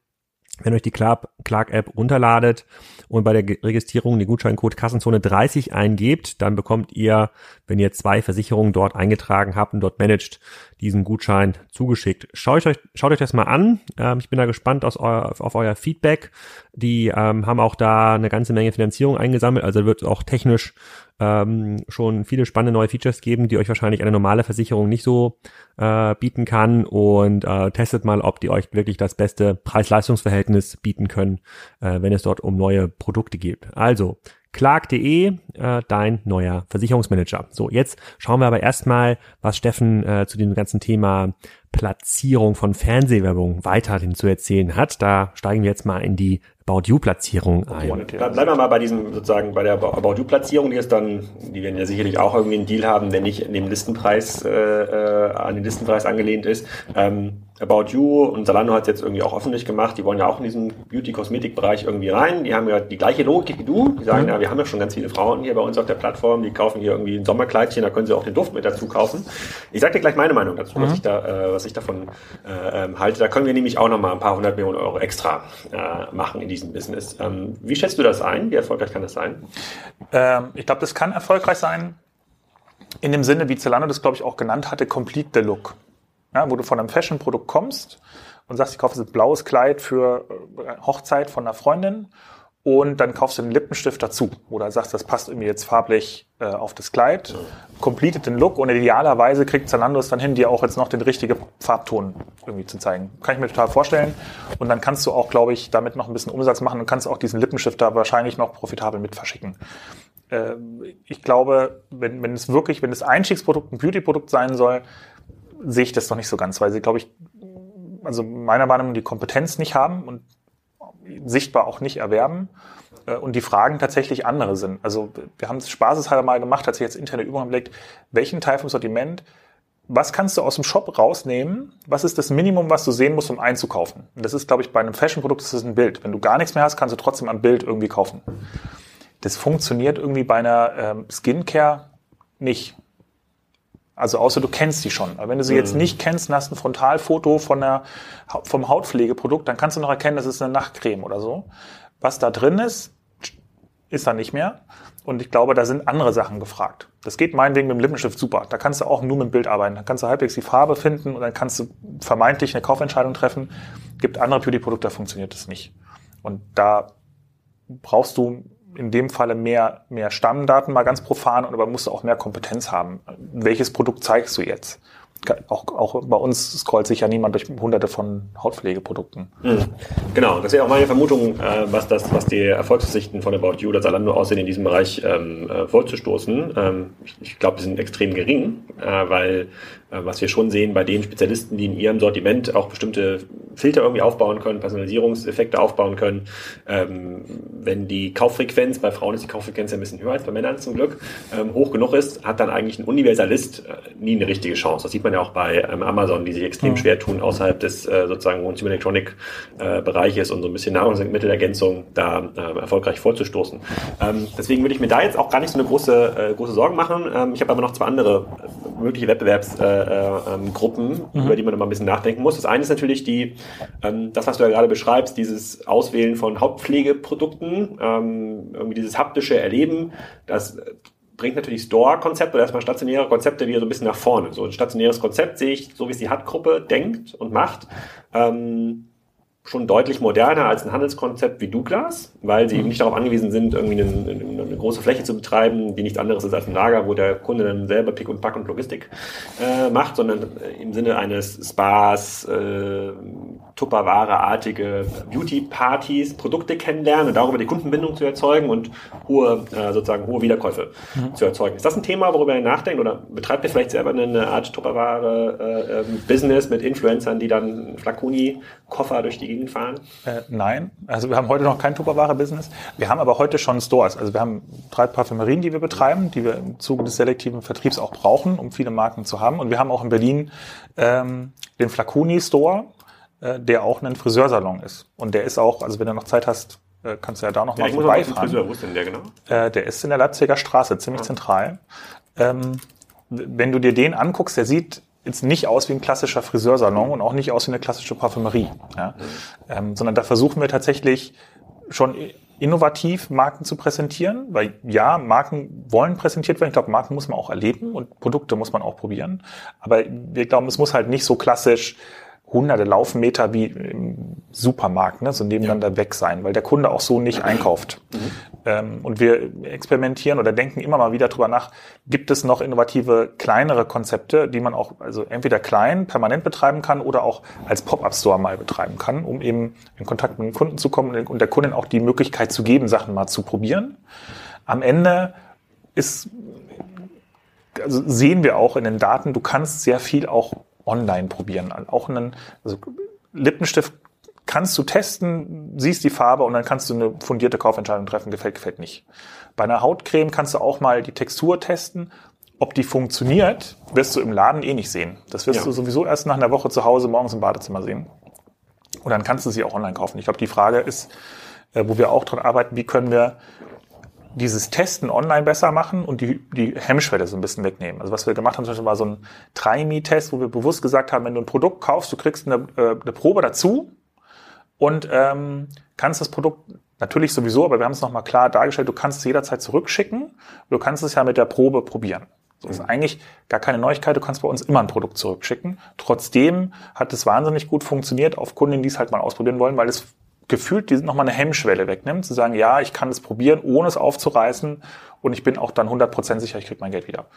wenn euch die Clark-App runterladet und bei der Registrierung den Gutscheincode Kassenzone 30 eingebt, dann bekommt ihr, wenn ihr zwei Versicherungen dort eingetragen habt und dort managt, diesen Gutschein zugeschickt. Schaut euch, schaut euch das mal an. Ähm, ich bin da gespannt aus euer, auf euer Feedback. Die ähm, haben auch da eine ganze Menge Finanzierung eingesammelt, also wird auch technisch ähm, schon viele spannende neue Features geben, die euch wahrscheinlich eine normale Versicherung nicht so äh, bieten kann und äh, testet mal, ob die euch wirklich das beste Preis-Leistungs-Verhältnis bieten können, äh, wenn es dort um neue Produkte geht. Also Clark.de, äh, dein neuer Versicherungsmanager. So, jetzt schauen wir aber erstmal, was Steffen äh, zu dem ganzen Thema Platzierung von Fernsehwerbung weiterhin zu erzählen hat. Da steigen wir jetzt mal in die About You-Platzierung ein. Bleiben wir mal bei diesem sozusagen bei der About You-Platzierung, die ist dann, die werden ja sicherlich auch irgendwie einen Deal haben, der nicht in dem Listenpreis äh, äh, an den Listenpreis angelehnt ist. Ähm, About You und Salando hat es jetzt irgendwie auch öffentlich gemacht. Die wollen ja auch in diesen Beauty-Kosmetik-Bereich irgendwie rein. Die haben ja die gleiche Logik wie du. Die sagen, mhm. ja, wir haben ja schon ganz viele Frauen hier bei uns auf der Plattform. Die kaufen hier irgendwie ein Sommerkleidchen, da können sie auch den Duft mit dazu kaufen. Ich sag dir gleich meine Meinung dazu, mhm. was ich da, äh, was ich davon äh, ähm, halte. Da können wir nämlich auch noch mal ein paar hundert Millionen Euro extra äh, machen in diesem Business. Ähm, wie schätzt du das ein? Wie erfolgreich kann das sein? Ähm, ich glaube, das kann erfolgreich sein. In dem Sinne, wie Zalando das, glaube ich, auch genannt hatte, complete the look ja, wo du von einem Fashion-Produkt kommst und sagst, ich kaufe ein blaues Kleid für äh, Hochzeit von einer Freundin und dann kaufst du einen Lippenstift dazu oder sagst, das passt irgendwie jetzt farblich äh, auf das Kleid, completed den Look und idealerweise kriegt Zalando es dann hin, dir auch jetzt noch den richtigen Farbton irgendwie zu zeigen. Kann ich mir total vorstellen und dann kannst du auch, glaube ich, damit noch ein bisschen Umsatz machen und kannst auch diesen Lippenstift da wahrscheinlich noch profitabel mit verschicken. Äh, ich glaube, wenn, wenn es wirklich, wenn das Einstiegsprodukt ein Beauty-Produkt sein soll, sehe ich das noch nicht so ganz, weil sie, glaube ich, also meiner Meinung nach die Kompetenz nicht haben und sichtbar auch nicht erwerben äh, und die Fragen tatsächlich andere sind. Also wir haben es spaßeshalber mal gemacht, hat sich jetzt interne Übung geblickt, welchen Teil vom Sortiment, was kannst du aus dem Shop rausnehmen? Was ist das Minimum, was du sehen musst, um einzukaufen? Und das ist, glaube ich, bei einem Fashion-Produkt ist das ein Bild. Wenn du gar nichts mehr hast, kannst du trotzdem am Bild irgendwie kaufen. Das funktioniert irgendwie bei einer ähm, Skincare nicht. Also außer du kennst die schon. Aber wenn du sie mhm. jetzt nicht kennst und hast ein Frontalfoto von der, vom Hautpflegeprodukt, dann kannst du noch erkennen, das ist eine Nachtcreme oder so. Was da drin ist, ist da nicht mehr. Und ich glaube, da sind andere Sachen gefragt. Das geht meinetwegen mit dem Lippenstift super. Da kannst du auch nur mit dem Bild arbeiten. Da kannst du halbwegs die Farbe finden und dann kannst du vermeintlich eine Kaufentscheidung treffen. Gibt andere Beauty-Produkte, da funktioniert das nicht. Und da brauchst du in dem Falle mehr, mehr Stammdaten, mal ganz profan, aber musst du auch mehr Kompetenz haben. Welches Produkt zeigst du jetzt? auch, auch bei uns scrollt sich ja niemand durch hunderte von Hautpflegeprodukten. Mhm. Genau, das wäre auch meine Vermutung, äh, was das, was die Erfolgsaussichten von About You oder Zalando aussehen, in diesem Bereich ähm, äh, vorzustoßen. Ähm, ich ich glaube, die sind extrem gering, äh, weil was wir schon sehen bei den Spezialisten, die in ihrem Sortiment auch bestimmte Filter irgendwie aufbauen können, Personalisierungseffekte aufbauen können. Ähm, wenn die Kauffrequenz, bei Frauen ist die Kauffrequenz ja ein bisschen höher als bei Männern zum Glück, ähm, hoch genug ist, hat dann eigentlich ein Universalist äh, nie eine richtige Chance. Das sieht man ja auch bei ähm, Amazon, die sich extrem mhm. schwer tun, außerhalb des äh, sozusagen Consumer Electronic äh, Bereiches und so ein bisschen Nahrungsmittelergänzung da äh, erfolgreich vorzustoßen. Ähm, deswegen würde ich mir da jetzt auch gar nicht so eine große, äh, große Sorgen machen. Ähm, ich habe aber noch zwei andere äh, mögliche Wettbewerbs äh, äh, ähm, mhm. über die man immer ein bisschen nachdenken muss. Das eine ist natürlich die, ähm, das, was du ja gerade beschreibst, dieses Auswählen von Hauptpflegeprodukten, ähm, irgendwie dieses haptische Erleben, das bringt natürlich Store-Konzepte oder erstmal stationäre Konzepte wieder so ein bisschen nach vorne. So ein stationäres Konzept sehe ich, so wie es die HAT-Gruppe denkt und macht, ähm, schon deutlich moderner als ein Handelskonzept wie Douglas, weil sie eben nicht darauf angewiesen sind, irgendwie eine, eine, große Fläche zu betreiben, die nichts anderes ist als ein Lager, wo der Kunde dann selber Pick und Pack und Logistik äh, macht, sondern im Sinne eines Spas, äh, Tupperware-artige Beauty-Partys, Produkte kennenlernen und darüber die Kundenbindung zu erzeugen und hohe, äh, sozusagen hohe Wiederkäufe mhm. zu erzeugen. Ist das ein Thema, worüber ihr nachdenkt oder betreibt ihr vielleicht selber eine Art Tupperware-Business äh, mit Influencern, die dann Flaconi-Koffer durch die Gegend fahren? Äh, nein, also wir haben heute noch kein Tupperware-Business. Wir haben aber heute schon Stores. Also wir haben drei Parfümerien, die wir betreiben, die wir im Zuge des selektiven Vertriebs auch brauchen, um viele Marken zu haben. Und wir haben auch in Berlin ähm, den Flaconi-Store äh, der auch ein Friseursalon ist. Und der ist auch, also wenn du noch Zeit hast, äh, kannst du ja da noch ja, mal vorbeifahren. Friseur, wo ist denn der genau? Äh, der ist in der Leipziger Straße, ziemlich ah. zentral. Ähm, wenn du dir den anguckst, der sieht jetzt nicht aus wie ein klassischer Friseursalon und auch nicht aus wie eine klassische Parfümerie, ja? Mhm. Ähm, sondern da versuchen wir tatsächlich schon innovativ Marken zu präsentieren, weil ja, Marken wollen präsentiert werden. Ich glaube, Marken muss man auch erleben und Produkte muss man auch probieren. Aber wir glauben, es muss halt nicht so klassisch hunderte Laufmeter wie im Supermarkt, ne, so nebeneinander ja. weg sein, weil der Kunde auch so nicht einkauft. Mhm. Ähm, und wir experimentieren oder denken immer mal wieder drüber nach, gibt es noch innovative, kleinere Konzepte, die man auch also entweder klein, permanent betreiben kann oder auch als Pop-Up-Store mal betreiben kann, um eben in Kontakt mit dem Kunden zu kommen und der Kundin auch die Möglichkeit zu geben, Sachen mal zu probieren. Am Ende ist also sehen wir auch in den Daten, du kannst sehr viel auch online probieren. Auch einen also Lippenstift kannst du testen, siehst die Farbe und dann kannst du eine fundierte Kaufentscheidung treffen, gefällt, gefällt nicht. Bei einer Hautcreme kannst du auch mal die Textur testen. Ob die funktioniert, wirst du im Laden eh nicht sehen. Das wirst ja. du sowieso erst nach einer Woche zu Hause morgens im Badezimmer sehen. Und dann kannst du sie auch online kaufen. Ich glaube, die Frage ist, äh, wo wir auch dran arbeiten, wie können wir dieses Testen online besser machen und die, die Hemmschwelle so ein bisschen wegnehmen. Also was wir gemacht haben, zum Beispiel war so ein Try-Me-Test, wo wir bewusst gesagt haben, wenn du ein Produkt kaufst, du kriegst eine, äh, eine Probe dazu und ähm, kannst das Produkt natürlich sowieso, aber wir haben es nochmal klar dargestellt, du kannst es jederzeit zurückschicken, du kannst es ja mit der Probe probieren. Das ist eigentlich gar keine Neuigkeit. Du kannst bei uns immer ein Produkt zurückschicken. Trotzdem hat es wahnsinnig gut funktioniert auf Kunden, die es halt mal ausprobieren wollen, weil es gefühlt die nochmal eine Hemmschwelle wegnimmt, zu sagen, ja, ich kann es probieren, ohne es aufzureißen und ich bin auch dann 100% sicher, ich kriege mein Geld wieder.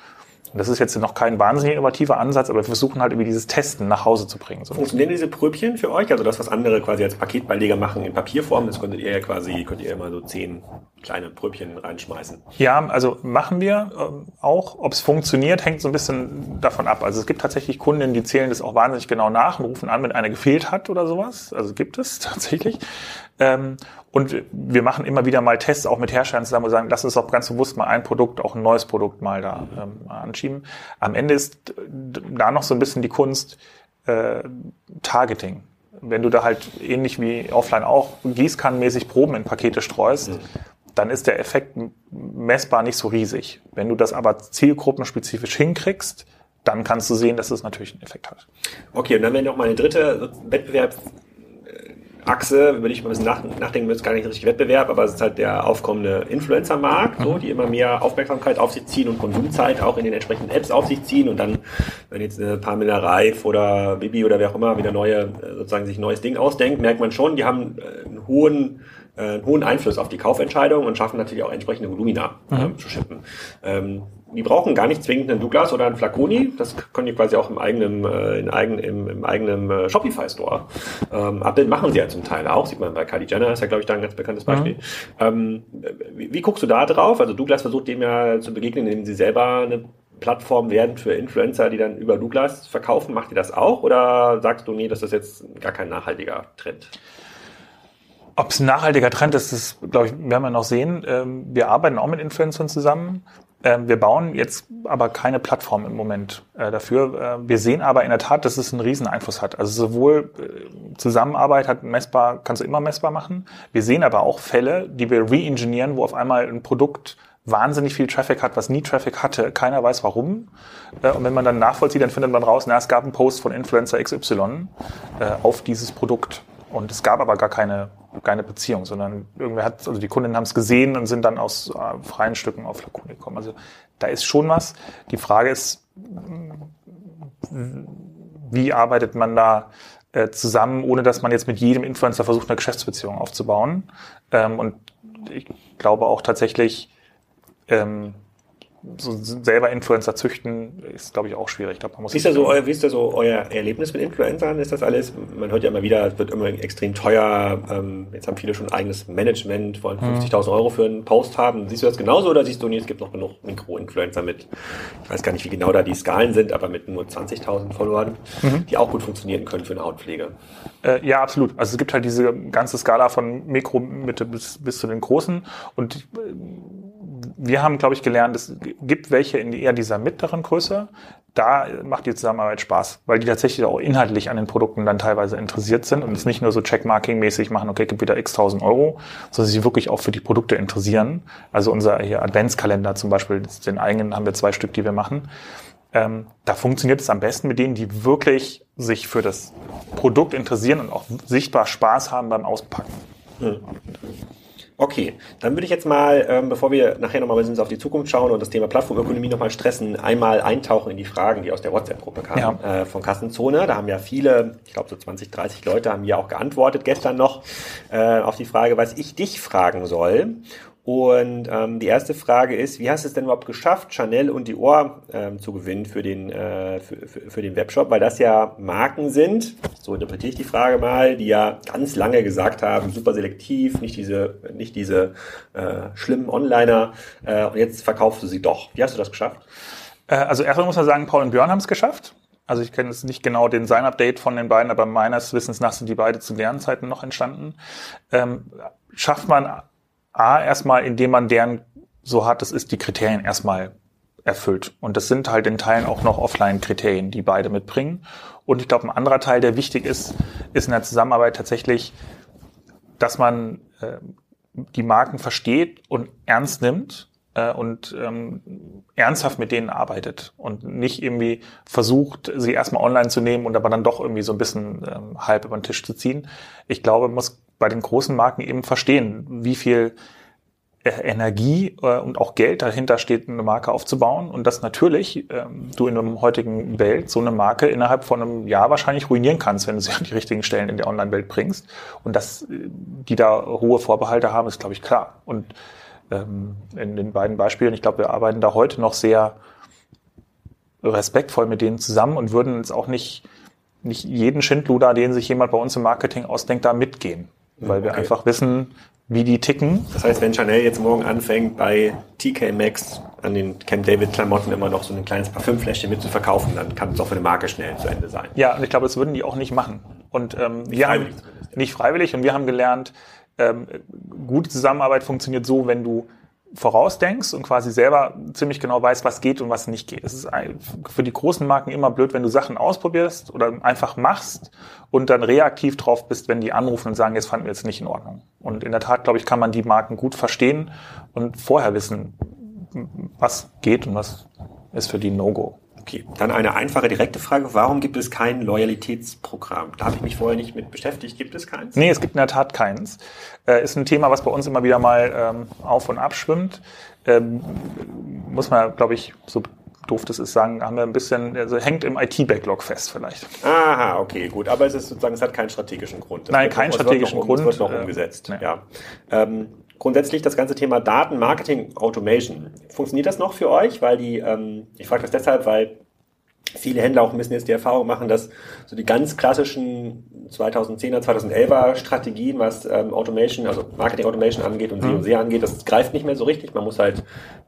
Und das ist jetzt noch kein wahnsinnig innovativer Ansatz, aber wir versuchen halt irgendwie dieses Testen nach Hause zu bringen. So Funktionieren diese Pröbchen für euch? Also das, was andere quasi als Paketbeileger machen in Papierform, das könntet ihr ja quasi, könnt ihr immer so zehn kleine Pröbchen reinschmeißen. Ja, also machen wir ähm, auch. Ob es funktioniert, hängt so ein bisschen davon ab. Also es gibt tatsächlich Kunden, die zählen das auch wahnsinnig genau nach und rufen an, wenn einer gefehlt hat oder sowas. Also gibt es tatsächlich. Ähm, und wir machen immer wieder mal Tests auch mit Herstellern zusammen und sagen, lass uns doch ganz bewusst mal ein Produkt, auch ein neues Produkt mal da ähm, anschieben. Am Ende ist da noch so ein bisschen die Kunst äh, Targeting. Wenn du da halt ähnlich wie offline auch gießkannenmäßig Proben in Pakete streust, mhm. dann ist der Effekt messbar nicht so riesig. Wenn du das aber zielgruppenspezifisch hinkriegst, dann kannst du sehen, dass es natürlich einen Effekt hat. Okay, und dann wäre noch mal eine dritte Wettbewerb Achse, über die ich mal ein bisschen nach, nachdenken muss, gar nicht richtig Wettbewerb, aber es ist halt der aufkommende Influencer-Markt, so, die immer mehr Aufmerksamkeit auf sich ziehen und Konsumzeit auch in den entsprechenden Apps auf sich ziehen und dann, wenn jetzt eine Pamela Reif oder Bibi oder wer auch immer wieder neue, sozusagen sich ein neues Ding ausdenkt, merkt man schon, die haben äh, einen hohen äh, einen hohen Einfluss auf die Kaufentscheidung und schaffen natürlich auch entsprechende Volumina mhm. ähm, zu schippen. Ähm, die brauchen gar nicht zwingend einen Douglas oder einen Flaconi. Das können die quasi auch im eigenen, äh, in eigen, im, im eigenen äh, Shopify-Store. Ähm, Abbild machen sie ja zum Teil auch. Sieht man bei Kylie Jenner, ist ja, glaube ich, da ein ganz bekanntes Beispiel. Mhm. Ähm, wie, wie, guckst du da drauf? Also Douglas versucht dem ja zu begegnen, indem sie selber eine Plattform werden für Influencer, die dann über Douglas verkaufen. Macht ihr das auch? Oder sagst du, nee, das ist jetzt gar kein nachhaltiger Trend? Ob es ein nachhaltiger Trend ist, das glaube ich, werden wir noch sehen. Ähm, wir arbeiten auch mit Influencern zusammen. Ähm, wir bauen jetzt aber keine Plattform im Moment äh, dafür. Äh, wir sehen aber in der Tat, dass es einen riesen Einfluss hat. Also sowohl äh, Zusammenarbeit hat messbar, kannst du immer messbar machen. Wir sehen aber auch Fälle, die wir re-engineeren, wo auf einmal ein Produkt wahnsinnig viel Traffic hat, was nie Traffic hatte. Keiner weiß warum. Und wenn man dann nachvollzieht, dann findet man raus, na, es gab einen Post von Influencer XY auf dieses Produkt. Und es gab aber gar keine, keine Beziehung, sondern irgendwer hat, also die Kundinnen haben es gesehen und sind dann aus äh, freien Stücken auf Flacon gekommen. Also da ist schon was. Die Frage ist, wie arbeitet man da äh, zusammen, ohne dass man jetzt mit jedem Influencer versucht, eine Geschäftsbeziehung aufzubauen. Ähm, und ich glaube auch tatsächlich, ähm, so selber Influencer züchten, ist, glaube ich, auch schwierig. Da muss wie, ist da so euer, wie ist da so euer Erlebnis mit Influencern? Ist das alles, man hört ja immer wieder, es wird immer extrem teuer. Ähm, jetzt haben viele schon ein eigenes Management, wollen 50.000 mhm. Euro für einen Post haben. Siehst du das genauso oder siehst du, nee, es gibt noch genug Mikro-Influencer mit, ich weiß gar nicht, wie genau da die Skalen sind, aber mit nur 20.000 Followern, mhm. die auch gut funktionieren können für eine Hautpflege? Äh, ja, absolut. Also es gibt halt diese ganze Skala von Mikro, Mitte bis, bis zu den Großen und äh, wir haben, glaube ich, gelernt, es gibt welche in eher dieser mittleren Größe. Da macht die Zusammenarbeit Spaß, weil die tatsächlich auch inhaltlich an den Produkten dann teilweise interessiert sind und es nicht nur so Checkmarking-mäßig machen, okay, gibt wieder x tausend Euro, sondern sie wirklich auch für die Produkte interessieren. Also unser hier Adventskalender zum Beispiel, den eigenen haben wir zwei Stück, die wir machen. Ähm, da funktioniert es am besten mit denen, die wirklich sich für das Produkt interessieren und auch sichtbar Spaß haben beim Auspacken. Hm. Okay, dann würde ich jetzt mal, ähm, bevor wir nachher nochmal auf die Zukunft schauen und das Thema Plattformökonomie nochmal stressen, einmal eintauchen in die Fragen, die aus der WhatsApp-Gruppe kamen ja. äh, von Kassenzone. Da haben ja viele, ich glaube so 20, 30 Leute haben ja auch geantwortet gestern noch äh, auf die Frage, was ich dich fragen soll. Und ähm, die erste Frage ist, wie hast du es denn überhaupt geschafft, Chanel und Dior ähm, zu gewinnen für den, äh, für, für, für den Webshop? Weil das ja Marken sind, so interpretiere ich die Frage mal, die ja ganz lange gesagt haben, super selektiv, nicht diese, nicht diese äh, schlimmen Onliner. Äh, und jetzt verkaufst du sie doch. Wie hast du das geschafft? Äh, also erstmal muss man sagen, Paul und Björn haben es geschafft. Also ich kenne jetzt nicht genau den Sign-Update von den beiden, aber meines Wissens nach sind die beide zu deren Zeiten noch entstanden. Ähm, schafft man A, erstmal, indem man deren so hat, das ist die Kriterien erstmal erfüllt. Und das sind halt in Teilen auch noch Offline-Kriterien, die beide mitbringen. Und ich glaube, ein anderer Teil, der wichtig ist, ist in der Zusammenarbeit tatsächlich, dass man äh, die Marken versteht und ernst nimmt äh, und ähm, ernsthaft mit denen arbeitet und nicht irgendwie versucht, sie erstmal online zu nehmen und aber dann doch irgendwie so ein bisschen ähm, halb über den Tisch zu ziehen. Ich glaube, muss bei den großen Marken eben verstehen, wie viel äh, Energie äh, und auch Geld dahinter steht, eine Marke aufzubauen und dass natürlich ähm, du in einem heutigen Welt so eine Marke innerhalb von einem Jahr wahrscheinlich ruinieren kannst, wenn du sie an die richtigen Stellen in der Online-Welt bringst. Und dass äh, die da hohe Vorbehalte haben, ist, glaube ich, klar. Und ähm, in den beiden Beispielen, ich glaube, wir arbeiten da heute noch sehr respektvoll mit denen zusammen und würden uns auch nicht, nicht jeden Schindluder, den sich jemand bei uns im Marketing ausdenkt, da mitgehen weil okay. wir einfach wissen, wie die ticken. Das heißt, wenn Chanel jetzt morgen anfängt, bei TK Maxx an den Camp David Klamotten immer noch so ein kleines Parfümfläschchen mit zu verkaufen, dann kann es auch für eine Marke schnell zu Ende sein. Ja, und ich glaube, das würden die auch nicht machen. Und ähm, nicht wir haben nicht freiwillig und wir haben gelernt, ähm, gute Zusammenarbeit funktioniert so, wenn du vorausdenkst und quasi selber ziemlich genau weißt, was geht und was nicht geht. Es ist für die großen Marken immer blöd, wenn du Sachen ausprobierst oder einfach machst und dann reaktiv drauf bist, wenn die anrufen und sagen, jetzt fanden wir jetzt nicht in Ordnung. Und in der Tat, glaube ich, kann man die Marken gut verstehen und vorher wissen, was geht und was ist für die No-Go. Okay, dann eine einfache, direkte Frage. Warum gibt es kein Loyalitätsprogramm? Da habe ich mich vorher nicht mit beschäftigt. Gibt es keins? Nee, es gibt in der Tat keins. Äh, ist ein Thema, was bei uns immer wieder mal ähm, auf und ab schwimmt. Ähm, muss man, glaube ich, so doof das ist, sagen, haben wir ein bisschen, also hängt im IT-Backlog fest vielleicht. Aha, okay, gut. Aber es ist sozusagen, es hat keinen strategischen Grund. Das Nein, keinen strategischen noch, Grund. Es wird noch äh, umgesetzt, nee. ja. Ähm, grundsätzlich das ganze Thema Daten, Marketing, Automation. Funktioniert das noch für euch? Weil die, ähm, ich frage das deshalb, weil viele Händler auch ein bisschen jetzt die Erfahrung machen, dass so die ganz klassischen 2010er, 2011er Strategien, was ähm, Automation, also Marketing Automation angeht und SEO Mhm. SEA angeht, das greift nicht mehr so richtig. Man muss halt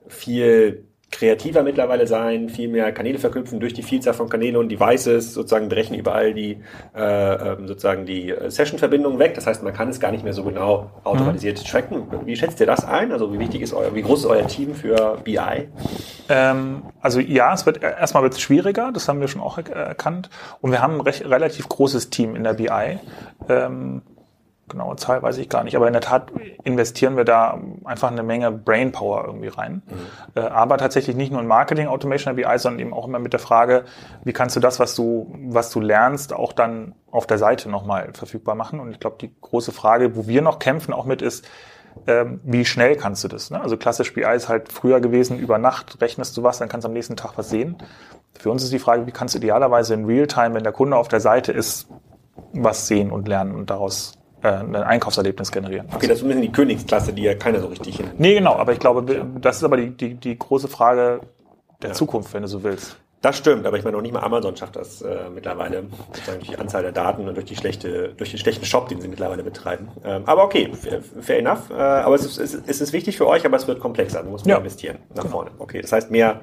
viel kreativer mittlerweile sein, viel mehr Kanäle verknüpfen durch die Vielzahl von Kanälen und Devices, sozusagen brechen überall die äh, ähm, sozusagen die äh, Session-Verbindungen weg. Das heißt, man kann es gar nicht mehr so genau automatisiert tracken. Wie schätzt ihr das ein? Also wie wichtig ist euer, wie groß ist euer Team für BI? Ähm, also ja, es wird erstmal wird es schwieriger, das haben wir schon auch er erkannt. Und wir haben ein recht, relativ großes Team in der BI. Ähm, genaue Zahl weiß ich gar nicht, aber in der Tat investieren wir da einfach eine Menge Brainpower irgendwie rein. Äh, aber tatsächlich nicht nur in Marketing Automation BI, sondern eben auch immer mit der Frage, wie kannst du das, was du, was du lernst, auch dann auf der Seite nochmal verfügbar machen. Und ich glaube, die große Frage, wo wir noch kämpfen auch mit ist, ähm, wie schnell kannst du das? Ne? Also klassisch BI ist halt früher gewesen, über Nacht rechnest du was, dann kannst du am nächsten Tag was sehen. Für uns ist die Frage, wie kannst du idealerweise in Realtime, wenn der Kunde auf der Seite ist, was sehen und lernen und daraus äh, ein Einkaufserlebnis generieren. Okay, das ist ein bisschen die Königsklasse, die ja keiner so richtig hin. Nee, genau, aber ich glaube, das ist aber die, die, die große Frage der Zukunft, wenn du so willst. Das stimmt, aber ich meine, noch nicht mal Amazon schafft das äh, mittlerweile, durch die Anzahl der Daten und durch die schlechte, durch den schlechten Shop, den sie mittlerweile betreiben. Ähm, aber okay, fair, enough. Äh, aber es ist, es, ist, es ist wichtig für euch, aber es wird komplexer. Du musst mehr Ja. investieren nach vorne. Okay, das heißt mehr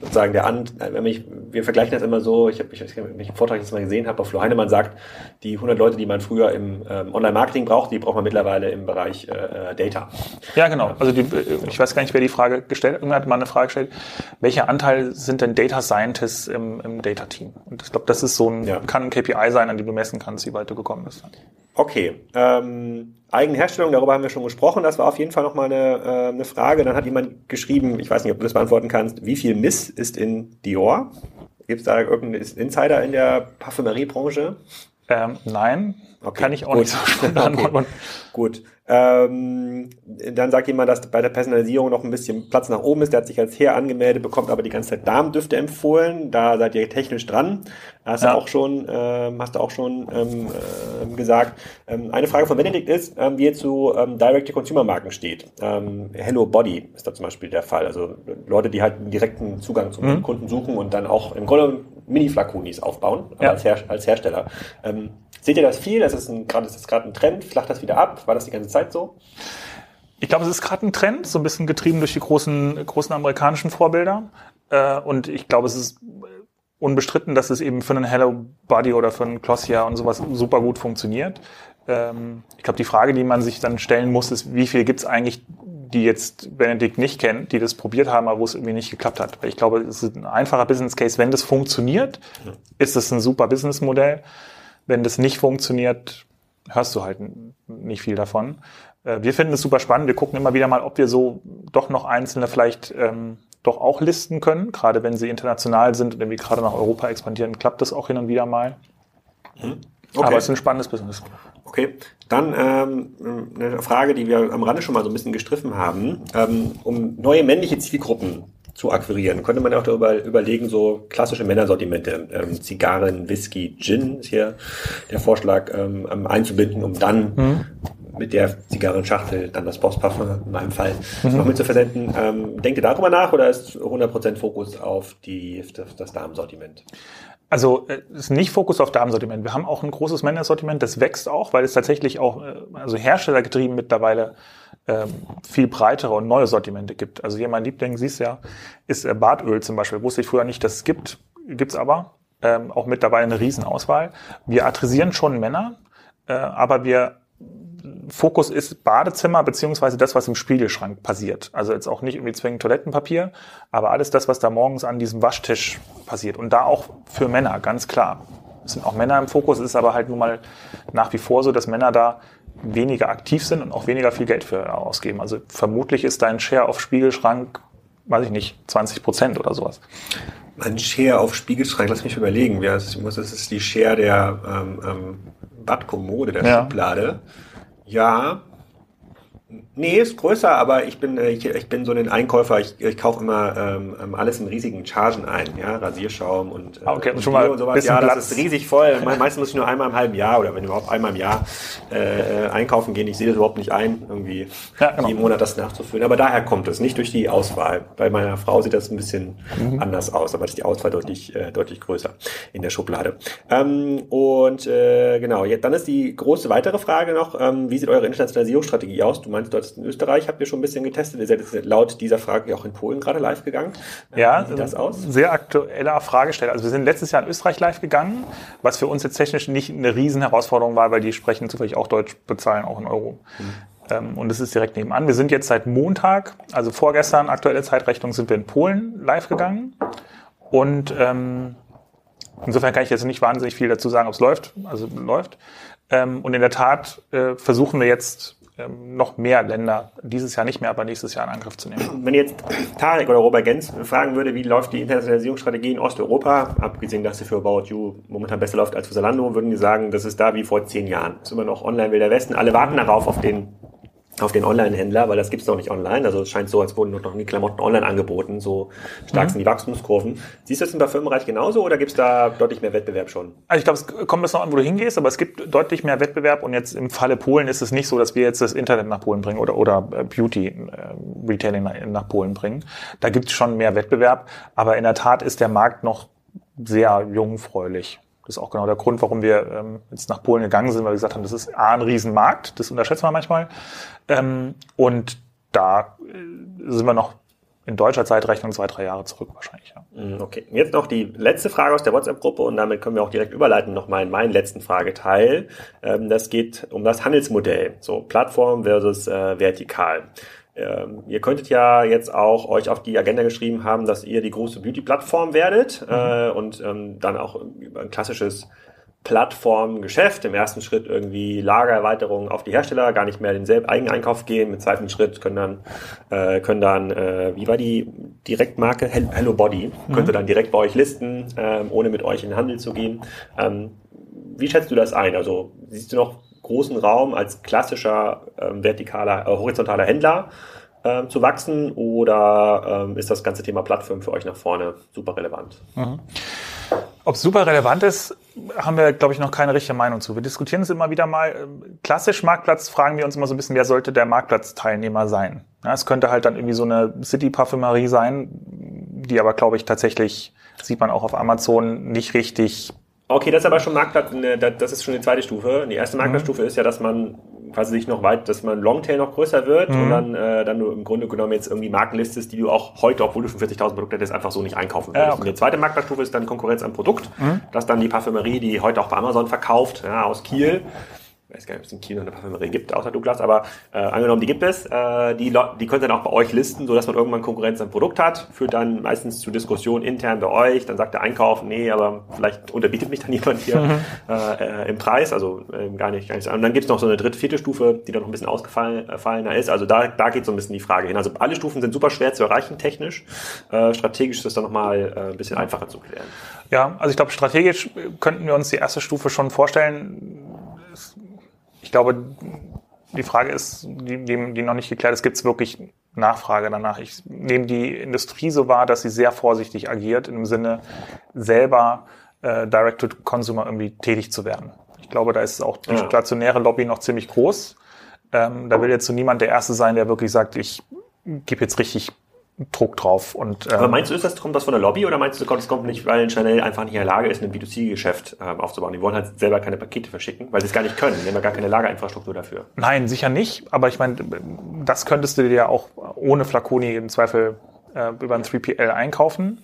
sozusagen der An, äh, wenn ich, wir vergleichen das immer so, ich habe ich, ich, ich im Vortrag das mal gesehen habe, auf Flo Heinemann sagt, die 100 Leute, die man früher im ähm, Online-Marketing braucht, die braucht man mittlerweile im Bereich äh, äh, Data. Ja, genau. Also die, ich weiß gar nicht, wer die Frage gestellt hat. Irgendwer hat mal eine Frage gestellt. Welcher Anteil sind denn Data Scientists im, im Data-Team? Und ich glaube, das ist so ein, Ja. kann ein KPI sein, an dem du messen kannst, wie weit du gekommen bist. Okay, ähm, Eigenherstellung, darüber haben wir schon gesprochen. Das war auf jeden Fall nochmal eine, äh, eine Frage. Dann hat jemand geschrieben, ich weiß nicht, ob du das beantworten kannst, wie viel Miss ist in Dior? Gibt es da irgendeinen Insider in der Parfümeriebranche? Ähm, nein, Okay, kann ich auch gut. nicht so spontan Okay. Gut. Ähm, dann sagt jemand, dass bei der Personalisierung noch ein bisschen Platz nach oben ist. Der hat sich als Herr angemeldet, bekommt aber die ganze Zeit Darmdüfte empfohlen. Da seid ihr technisch dran. Hast Ja. du auch schon, ähm, hast du auch schon ähm, ähm, gesagt. Ähm, eine Frage von Benedikt ist, ähm, wie ihr zu Direct-to-Consumer-Marken steht. Hello Body ist da zum Beispiel der Fall. Also Leute, die halt einen direkten Zugang zum Mhm. Kunden suchen und dann auch im Grunde Mini-Flakonis aufbauen, Ja. als, Her als Hersteller. Ähm, seht ihr das viel? Das ist gerade, das ist gerade ein Trend. Flacht das wieder ab? War das die ganze Zeit so? Ich glaube, es ist gerade ein Trend, so ein bisschen getrieben durch die großen, großen amerikanischen Vorbilder. Äh, und ich glaube, es ist unbestritten, dass es eben für einen Hello Body oder für einen Glossier und sowas super gut funktioniert. Ähm, ich glaube, die Frage, die man sich dann stellen muss, ist, wie viel gibt es eigentlich, die jetzt Benedikt nicht kennt, die das probiert haben, aber wo es irgendwie nicht geklappt hat. Weil ich glaube, es ist ein einfacher Business Case. Wenn das funktioniert, ist es ein super Businessmodell. Wenn das nicht funktioniert, hörst du halt nicht viel davon. Äh, Wir finden es super spannend. Wir gucken immer wieder mal, ob wir so doch noch einzelne vielleicht ähm, doch auch listen können. Gerade wenn sie international sind und irgendwie gerade nach Europa expandieren, klappt das auch hin und wieder mal. Aber es ist ein spannendes Business. Okay, dann ähm, eine Frage, die wir am Rande schon mal so ein bisschen gestriffen haben. Ähm, um neue männliche Zielgruppen zu akquirieren, könnte man auch darüber überlegen, so klassische Männersortimente, ähm, Zigarren, Whisky, Gin ist hier der Vorschlag, ähm, einzubinden, um dann mit der Zigarrenschachtel dann das Bossparfum in meinem Fall noch mit zu versenden. Ähm, denkt ihr darüber nach oder ist 100% Fokus auf die, das, das Damensortiment? Also äh, es ist nicht Fokus auf Damensortiment. Wir haben auch ein großes Männersortiment, das wächst auch, weil es tatsächlich auch, äh, also herstellergetrieben mittlerweile ähm, viel breitere und neue Sortimente gibt. Also hier mein Liebling, siehst ja, ist äh, Bartöl zum Beispiel. Wusste ich früher nicht, dass es gibt. Gibt's aber. Ähm, auch mittlerweile eine Riesenauswahl. Wir adressieren schon Männer, äh, aber wir Fokus ist Badezimmer beziehungsweise das, was im Spiegelschrank passiert. Also jetzt auch nicht irgendwie zwingend Toilettenpapier, aber alles das, was da morgens an diesem Waschtisch passiert. Und da auch für Männer, ganz klar. Es sind auch Männer im Fokus, es ist aber halt nun mal nach wie vor so, dass Männer da weniger aktiv sind und auch weniger viel Geld für ausgeben. Also vermutlich ist dein Share auf Spiegelschrank, weiß ich nicht, 20 Prozent oder sowas. Ein Share auf Spiegelschrank, lass mich überlegen. Das ist die Share der ähm, ähm, Badkommode, der Ja. Schublade. Ja. Nee, ist größer, aber ich bin, äh, ich, ich bin so ein Einkäufer, ich, ich kaufe immer ähm, ähm, alles in riesigen Chargen ein, ja, Rasierschaum und, äh, okay, und schon mal und sowas. Ja, das ist riesig voll. Meistens muss ich nur einmal im halben Jahr oder wenn überhaupt einmal im Jahr äh, äh, einkaufen gehen. Ich sehe das überhaupt nicht ein, irgendwie ja, genau. jeden Monat das nachzufüllen. Aber daher kommt es, nicht durch die Auswahl. Bei meiner Frau sieht das ein bisschen mhm. anders aus, aber ist die Auswahl deutlich, äh, deutlich größer in der Schublade. Ähm, und äh, genau, jetzt, dann ist die große weitere Frage noch, ähm, wie sieht eure Internationalisierungsstrategie aus? Du meinst, meinst, du hattest in Österreich, habt ihr schon ein bisschen getestet. Ihr seid laut dieser Frage auch in Polen gerade live gegangen. Ja, Wie sieht das aus? sehr aktueller Fragesteller. Also wir sind letztes Jahr in Österreich live gegangen, was für uns jetzt technisch nicht eine riesen Herausforderung war, weil die sprechen zufällig auch Deutsch, bezahlen auch in Euro. Mhm. und es ist direkt nebenan. Wir sind jetzt seit Montag, also vorgestern, aktuelle Zeitrechnung, sind wir in Polen live gegangen. Und ähm, insofern kann ich jetzt nicht wahnsinnig viel dazu sagen, ob es läuft. Also läuft. Ähm, und in der Tat äh, versuchen wir jetzt ähm, noch mehr Länder dieses Jahr nicht mehr, aber nächstes Jahr in Angriff zu nehmen. Wenn jetzt Tarek oder Robert Gens fragen würde, wie läuft die Internationalisierungsstrategie in Osteuropa, abgesehen, dass sie für About You momentan besser läuft als für Zalando, würden die sagen, das ist da wie vor zehn Jahren. Das ist immer noch online Wilder Westen. Alle warten darauf auf den auf den Online-Händler, weil das gibt's noch nicht online. Also es scheint so, als wurden noch nie Klamotten online angeboten. So stark mhm. sind die Wachstumskurven. Siehst du das im Parfümbereich genauso oder gibt's da deutlich mehr Wettbewerb schon? Also ich glaube, es kommt bis noch an, wo du hingehst, aber es gibt deutlich mehr Wettbewerb und jetzt im Falle Polen ist es nicht so, dass wir jetzt das Internet nach Polen bringen oder, oder äh, Beauty äh, Retailing nach, nach Polen bringen. Da gibt's schon mehr Wettbewerb, aber in der Tat ist der Markt noch sehr jungfräulich. Das ist auch genau der Grund, warum wir ähm, jetzt nach Polen gegangen sind, weil wir gesagt haben, das ist A, ein Riesenmarkt, das unterschätzen wir manchmal. Ähm, und da äh, sind wir noch in deutscher Zeitrechnung zwei, drei Jahre zurück wahrscheinlich. Ja. Mhm, okay, jetzt noch die letzte Frage aus der WhatsApp-Gruppe und damit können wir auch direkt überleiten nochmal in meinen letzten Frageteil. Ähm, das geht um das Handelsmodell, so Plattform versus äh, vertikal. Ähm, ihr könntet ja jetzt auch euch auf die Agenda geschrieben haben, dass ihr die große Beauty-Plattform werdet mhm. äh, und ähm, dann auch über ein klassisches Plattformgeschäft. Im ersten Schritt irgendwie Lagererweiterung auf die Hersteller, gar nicht mehr den selben Eigeneinkauf gehen. Im zweiten Schritt können dann, äh, können dann, äh, wie war die Direktmarke? Hello Body. Mhm. Könnte dann direkt bei euch listen, ähm, ohne mit euch in den Handel zu gehen. Ähm, wie schätzt du das ein? Also siehst du noch großen Raum als klassischer ähm, vertikaler, äh, horizontaler Händler ähm, zu wachsen oder ähm, ist das ganze Thema Plattform für euch nach vorne super relevant? Mhm. Ob es super relevant ist, haben wir, glaube ich, noch keine richtige Meinung zu. Wir diskutieren es immer wieder mal. Klassisch Marktplatz fragen wir uns immer so ein bisschen, wer sollte der Marktplatzteilnehmer sein? Ja, es könnte halt dann irgendwie so eine City-Parfümerie sein, die aber, glaube ich, tatsächlich, sieht man auch auf Amazon, nicht richtig Okay, das ist aber schon Marktplatz, ne, das ist schon die zweite Stufe. Die erste Marktplatzstufe mhm. ist ja, dass man quasi sich noch weit, dass man Longtail noch größer wird mhm. und dann, äh, dann du im Grunde genommen jetzt irgendwie Markenlistest, die du auch heute, obwohl du 45.000 Produkte hättest, einfach so nicht einkaufen würdest. Ja, okay. Und die zweite Marktplatzstufe ist dann Konkurrenz am Produkt, mhm. dass dann die Parfümerie, die heute auch bei Amazon verkauft, ja, aus Kiel, ich weiß gar nicht, ob es in noch eine Parfümerie gibt, außer Douglas, aber äh, angenommen, die gibt es, äh, die, die könnt ihr dann auch bei euch listen, sodass man irgendwann Konkurrenz am Produkt hat, führt dann meistens zu Diskussionen intern bei euch, dann sagt der Einkauf, nee, aber vielleicht unterbietet mich dann jemand hier mhm. äh, im Preis, also äh, gar nicht, gar nicht. Und dann gibt es noch so eine dritte, vierte Stufe, die dann noch ein bisschen ausgefallener ist, also da, da geht so ein bisschen die Frage hin. Also alle Stufen sind super schwer zu erreichen technisch, äh, strategisch ist das dann nochmal äh, ein bisschen einfacher zu klären. Ja, also ich glaube, strategisch könnten wir uns die erste Stufe schon vorstellen, glaube, die Frage ist, die, die, die noch nicht geklärt ist, gibt es wirklich Nachfrage danach? Ich nehme die Industrie so wahr, dass sie sehr vorsichtig agiert, im Sinne selber äh, Direct-to-Consumer irgendwie tätig zu werden. Ich glaube, da ist auch die stationäre Lobby noch ziemlich groß. Ähm, da will jetzt so niemand der Erste sein, der wirklich sagt, ich gebe jetzt richtig Druck drauf. Und, ähm, Aber meinst du, ist das, kommt das von der Lobby oder meinst du, das kommt nicht, weil Chanel einfach nicht in der Lage ist, ein B2C-Geschäft ähm, aufzubauen? Die wollen halt selber keine Pakete verschicken, weil sie es gar nicht können. Die haben ja gar keine Lagerinfrastruktur dafür. Nein, sicher nicht. Aber ich meine, das könntest du dir ja auch ohne Flaconi im Zweifel äh, über ein 3PL einkaufen.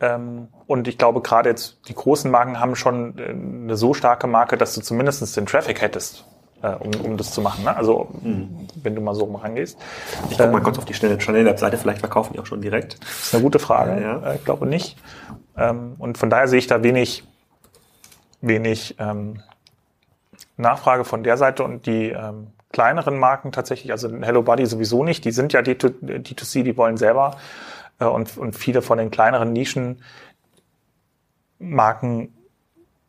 Ähm, und ich glaube, gerade jetzt die großen Marken haben schon äh, eine so starke Marke, dass du zumindest den Traffic hättest äh, um, um das zu machen. Ne? Also mhm. wenn du mal so rangehst. Ich gucke mal ähm, kurz auf die schnelle Chanel-Webseite, vielleicht verkaufen die auch schon direkt. Das ist eine gute Frage. Ja. Äh, ich glaube nicht. Ähm, und von daher sehe ich da wenig, wenig ähm, Nachfrage von der Seite und die ähm, kleineren Marken tatsächlich, also Hello Buddy sowieso nicht, die sind ja D2C, die wollen selber äh, und, und viele von den kleineren Nischenmarken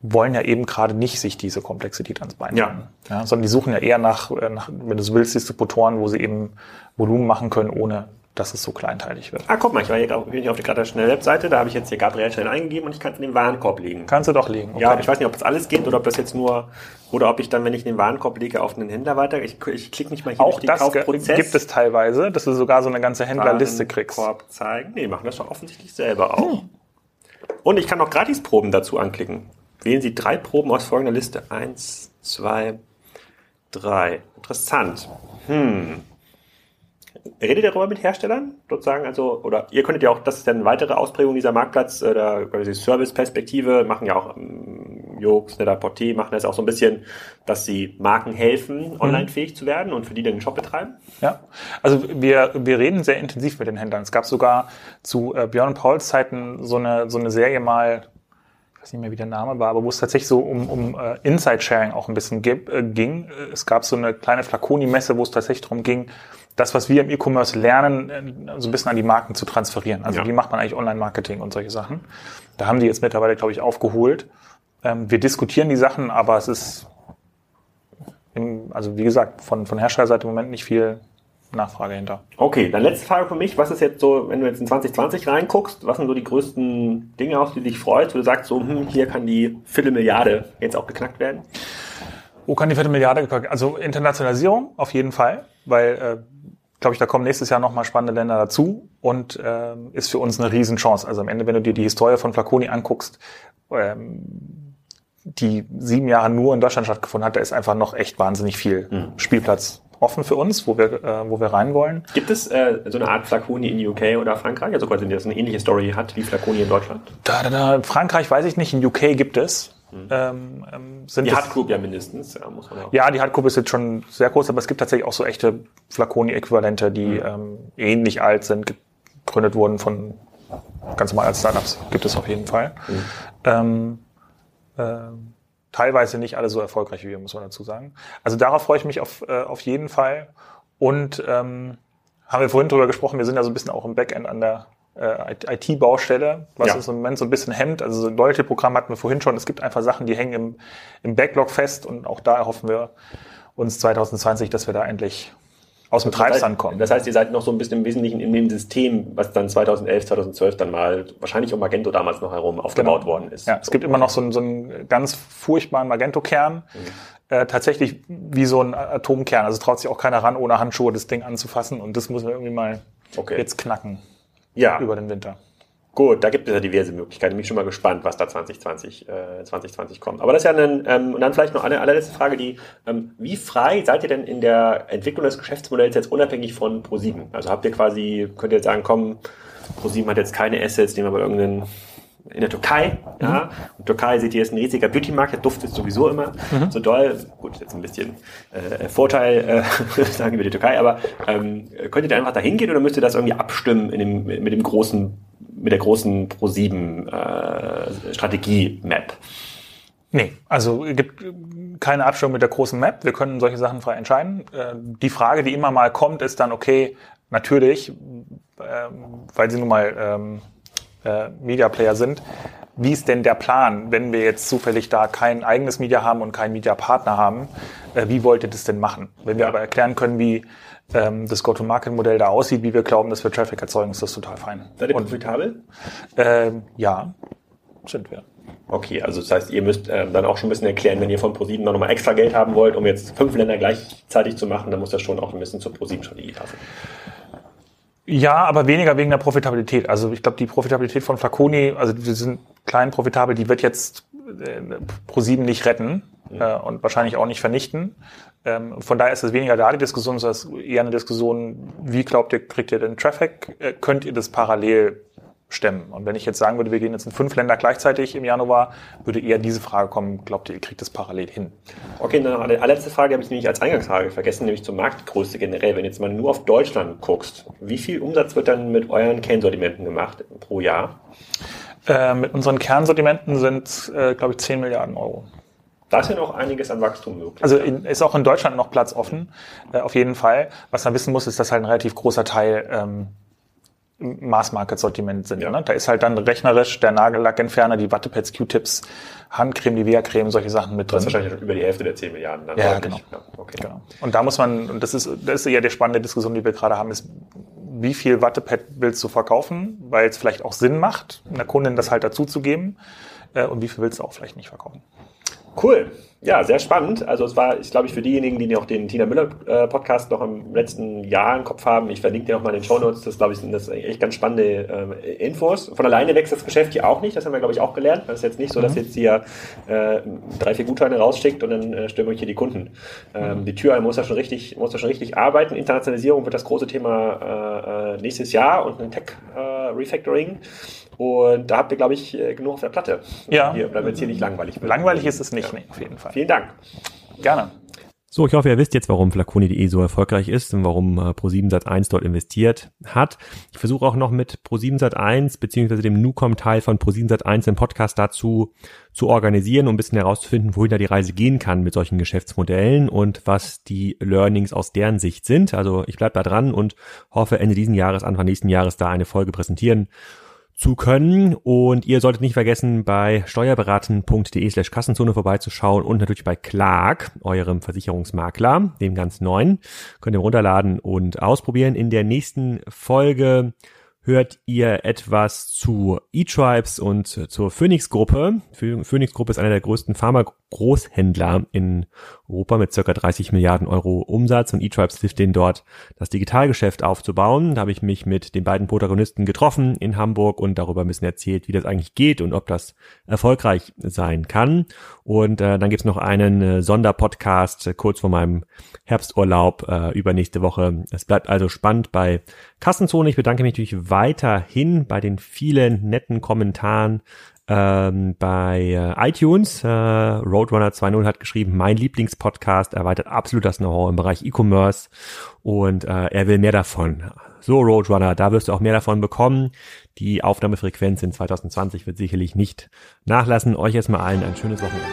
wollen ja eben gerade nicht sich diese Komplexität ans Bein Ja. ja. Sondern die suchen ja eher nach, äh, nach wenn du so willst, Distributoren, wo sie eben Volumen machen können, ohne dass es so kleinteilig wird. Ah, guck mal, ich war hier bin hier auf der gerade schnell Webseite, da habe ich jetzt hier Gabriel schnell eingegeben und ich kann es in den Warenkorb legen. Kannst du doch legen. Ja, ich weiß nicht, ob das alles geht oder ob das jetzt nur, oder ob ich dann, wenn ich den Warenkorb lege, auf einen Händler weiter, ich, ich klicke nicht mal hier Auch durch den das Kaufprozess. gibt es teilweise, dass du sogar so eine ganze Händlerliste kriegst. Warenkorb zeigen. Nee, machen das doch offensichtlich selber auch. Und ich kann noch Gratisproben dazu anklicken. Wählen Sie drei Proben aus folgender Liste. Eins, zwei, drei. Interessant. Hm. Redet ihr darüber mit Herstellern? Sozusagen, also, oder ihr könntet ja auch, das ist dann eine weitere Ausprägung dieser Marktplatz, äh, der quasi Service-Perspektive, machen ja auch ähm, Jokes, Netter Porté, machen das auch so ein bisschen, dass sie Marken helfen, online fähig zu werden und für die dann den Shop betreiben. Ja, also wir, wir reden sehr intensiv mit den Händlern. Es gab sogar zu äh, Björn Pauls Zeiten so eine, so eine Serie mal, weiß nicht mehr, wie der Name war, aber wo es tatsächlich so um, um äh, Inside-Sharing auch ein bisschen gib, äh, ging. Es gab so eine kleine Flaconi-Messe, wo es tatsächlich darum ging, das, was wir im E-Commerce lernen, äh, so ein bisschen an die Marken zu transferieren. Also Ja. wie macht man eigentlich Online-Marketing und solche Sachen. Da haben die jetzt mittlerweile, glaube ich, aufgeholt. Ähm, wir diskutieren die Sachen, aber es ist, im, also wie gesagt, von, von Herstellerseite im Moment nicht viel Nachfrage hinter. Okay, dann letzte Frage für mich. Was ist jetzt so, wenn du jetzt in 2020 reinguckst, was sind so die größten Dinge, auf die dich freust, wo du sagst, so, hm, hier kann die Viertelmilliarde jetzt auch geknackt werden? Wo kann die Viertelmilliarde gekauft Also Internationalisierung auf jeden Fall, weil, äh, glaube ich, da kommen nächstes Jahr nochmal spannende Länder dazu und ähm, ist für uns eine Riesenchance. Also am Ende, wenn du dir die Historie von Flaconi anguckst, ähm, die sieben Jahre nur in Deutschland stattgefunden hat, da ist einfach noch echt wahnsinnig viel Spielplatz offen für uns, wo wir, äh, wo wir rein wollen. Gibt es äh, so eine Art Flaconi in UK oder Frankreich, also quasi, das eine ähnliche Story hat wie Flaconi in Deutschland? Da, da, da, Frankreich weiß ich nicht, in UK gibt es. Ähm, ähm, sind Die Group ja mindestens, ja, muss man auch. Ja, die Hardgruppe ist jetzt schon sehr groß, aber es gibt tatsächlich auch so echte Flaconi-Äquivalente, die ähm, ähnlich alt sind, gegründet wurden von ganz normal als Startups. Gibt es auf jeden Fall. Ähm, ähm, teilweise nicht alle so erfolgreich wie wir, muss man dazu sagen. Also darauf freue ich mich auf, äh, auf jeden Fall. Und ähm, haben wir vorhin drüber gesprochen, wir sind ja so ein bisschen auch im Backend an der äh, IT-Baustelle, was Ja. uns im Moment so ein bisschen hemmt. Also so ein Loyalty-Programm hatten wir vorhin schon. Es gibt einfach Sachen, die hängen im, im Backlog fest und auch da erhoffen wir uns 2020, dass wir da endlich aus dem Treibsand kommen. Das heißt, ihr seid noch so ein bisschen im Wesentlichen in dem System, was dann 2011, 2012 dann mal wahrscheinlich um Magento damals noch herum aufgebaut worden ist. Genau. Ja, es gibt immer noch so einen, so einen ganz furchtbaren Magento-Kern. Äh, tatsächlich wie so ein Atomkern. Also traut sich auch keiner ran, ohne Handschuhe das Ding anzufassen. Und das müssen wir irgendwie mal Okay. jetzt knacken Ja, über den Winter. Gut, da gibt es ja diverse Möglichkeiten. Bin ich schon mal gespannt, was da 2020, äh, 2020 kommt. Aber das ist ja ein, ähm, und dann vielleicht noch eine allerletzte Frage, die, ähm, wie frei seid ihr denn in der Entwicklung des Geschäftsmodells jetzt unabhängig von ProSieben? Also habt ihr quasi, könnt ihr jetzt sagen, komm, ProSieben hat jetzt keine Assets, nehmen wir mal irgendeinen in der Türkei, ja. Und Türkei seht ihr ist ein riesiger Beauty-Markt, der duftet sowieso immer so doll. Gut, jetzt ein bisschen äh, Vorteil, äh, sagen wir die Türkei, aber ähm, könnt ihr da einfach dahin gehen oder müsst ihr das irgendwie abstimmen in dem, mit dem großen, mit der großen Pro7 äh? Nee, also es gibt keine Abstimmung mit der großen Map. Wir können solche Sachen frei entscheiden. Äh, Die Frage, die immer mal kommt, ist dann, okay, natürlich, ähm, weil sie nun mal ähm, äh, Media Player sind, wie ist denn der Plan, wenn wir jetzt zufällig da kein eigenes Media haben und keinen Media Partner haben? Wie wollt ihr das denn machen? Wenn wir aber erklären können, wie ähm, das Go-to-Market-Modell da aussieht, wie wir glauben, dass wir Traffic erzeugen, ist das total fein. Seid ihr Und, profitabel? ähm, ja, sind wir. Okay, also das heißt, ihr müsst ähm, dann auch schon ein bisschen erklären, wenn ihr von ProSieben noch mal extra Geld haben wollt, um jetzt fünf Länder gleichzeitig zu machen, dann muss das schon auch ein bisschen zur ProSieben-Strategie passen. Ja, aber weniger wegen der Profitabilität. Also ich glaube, die Profitabilität von Flaconi, also wir sind klein profitabel, die wird jetzt äh, Pro7 nicht retten äh, und wahrscheinlich auch nicht vernichten. Ähm, von daher ist es weniger da die Diskussion, sondern eher eine Diskussion, wie glaubt ihr, kriegt ihr den Traffic? Äh, könnt ihr das parallel stemmen? Und wenn ich jetzt sagen würde, wir gehen jetzt in fünf Länder gleichzeitig im Januar, würde eher diese Frage kommen, glaubt ihr, ihr kriegt das parallel hin? Okay, dann eine allerletzte Frage habe ich nämlich als Eingangsfrage vergessen, nämlich zur Marktgröße generell. Wenn jetzt mal nur auf Deutschland guckst, wie viel Umsatz wird dann mit euren Kernsortimenten gemacht pro Jahr? Äh, mit unseren Kernsortimenten sind, äh, glaube ich, 10 Milliarden Euro. Da ist ja noch einiges an Wachstum möglich. Also in, ist auch in Deutschland noch Platz offen, äh, auf jeden Fall. Was man wissen muss, ist, dass halt ein relativ großer Teil ähm, im Mass-Market-Sortiment sind. Ja. Ne? Da ist halt dann rechnerisch der Nagellackentferner, die Wattepads, Q-Tips, Handcreme, Nivea-Creme, solche Sachen mit drin. Das ist wahrscheinlich über die Hälfte der 10 Milliarden. Dann ja, genau. Ja, okay. genau. Und da muss man, und das ist, das ist ja die spannende Diskussion, die wir gerade haben, ist, wie viel Wattepad willst du verkaufen, weil es vielleicht auch Sinn macht, einer Kundin das halt dazu zu geben, äh, und wie viel willst du auch vielleicht nicht verkaufen. Cool. Ja, sehr spannend. Also es war, ich glaube ich, für diejenigen, die noch den Tina Müller äh, Podcast noch im letzten Jahr im Kopf haben, ich verlinke dir auch mal in den Show Notes, das glaube ich, sind das echt ganz spannende äh, Infos. Von alleine wächst das Geschäft hier auch nicht, das haben wir, glaube ich, auch gelernt. Das ist jetzt nicht so, dass mhm. jetzt hier äh, drei, vier Gutscheine rausschickt und dann äh, stürmen euch hier die Kunden. Ähm, mhm. Die Tür muss da schon richtig, muss da schon richtig arbeiten. Internationalisierung wird das große Thema äh, äh nächstes Jahr und ein Tech äh, Refactoring. Und da habt ihr, glaube ich, äh, genug auf der Platte. Ja. Hier, damit es hier nicht langweilig wird. Langweilig ist es nicht, ja. nee, auf jeden Fall. Vielen Dank. Gerne. So, ich hoffe, ihr wisst jetzt, warum Flaconi.de so erfolgreich ist und warum äh, Pro7 Sat1 dort investiert hat. Ich versuche auch noch mit Pro7 Sat1 beziehungsweise dem Nucom-Teil von Pro7 Sat1 den Podcast dazu zu organisieren, um ein bisschen herauszufinden, wohin da die Reise gehen kann mit solchen Geschäftsmodellen und was die Learnings aus deren Sicht sind. Also ich bleibe da dran und hoffe Ende diesen Jahres, Anfang nächsten Jahres da eine Folge präsentieren zu können. Und ihr solltet nicht vergessen, bei steuerberaten.de slash Kassenzone vorbeizuschauen und natürlich bei Clark, eurem Versicherungsmakler, dem ganz neuen. Könnt ihr runterladen und ausprobieren. In der nächsten Folge hört ihr etwas zu E-Tribes und zur Phoenix-Gruppe. Phoenix-Gruppe ist einer der größten Pharma-Großhändler in Europa mit circa 30 Milliarden Euro Umsatz und E-Tribes hilft denen dort, das Digitalgeschäft aufzubauen. Da habe ich mich mit den beiden Protagonisten getroffen in Hamburg und darüber ein bisschen erzählt, wie das eigentlich geht und ob das erfolgreich sein kann. Und äh, dann gibt's noch einen äh, Sonderpodcast äh, kurz vor meinem Herbsturlaub äh, übernächste Woche. Es bleibt also spannend bei Kassenzone. Ich bedanke mich natürlich weiterhin bei den vielen netten Kommentaren ähm, bei äh, iTunes. Äh, Roadrunner 2.0 hat geschrieben, mein Lieblingspodcast erweitert absolut das Know-how im Bereich E-Commerce und äh, er will mehr davon. So, Roadrunner, da wirst du auch mehr davon bekommen. Die Aufnahmefrequenz in 2020 wird sicherlich nicht nachlassen. Euch erstmal allen ein schönes Wochenende.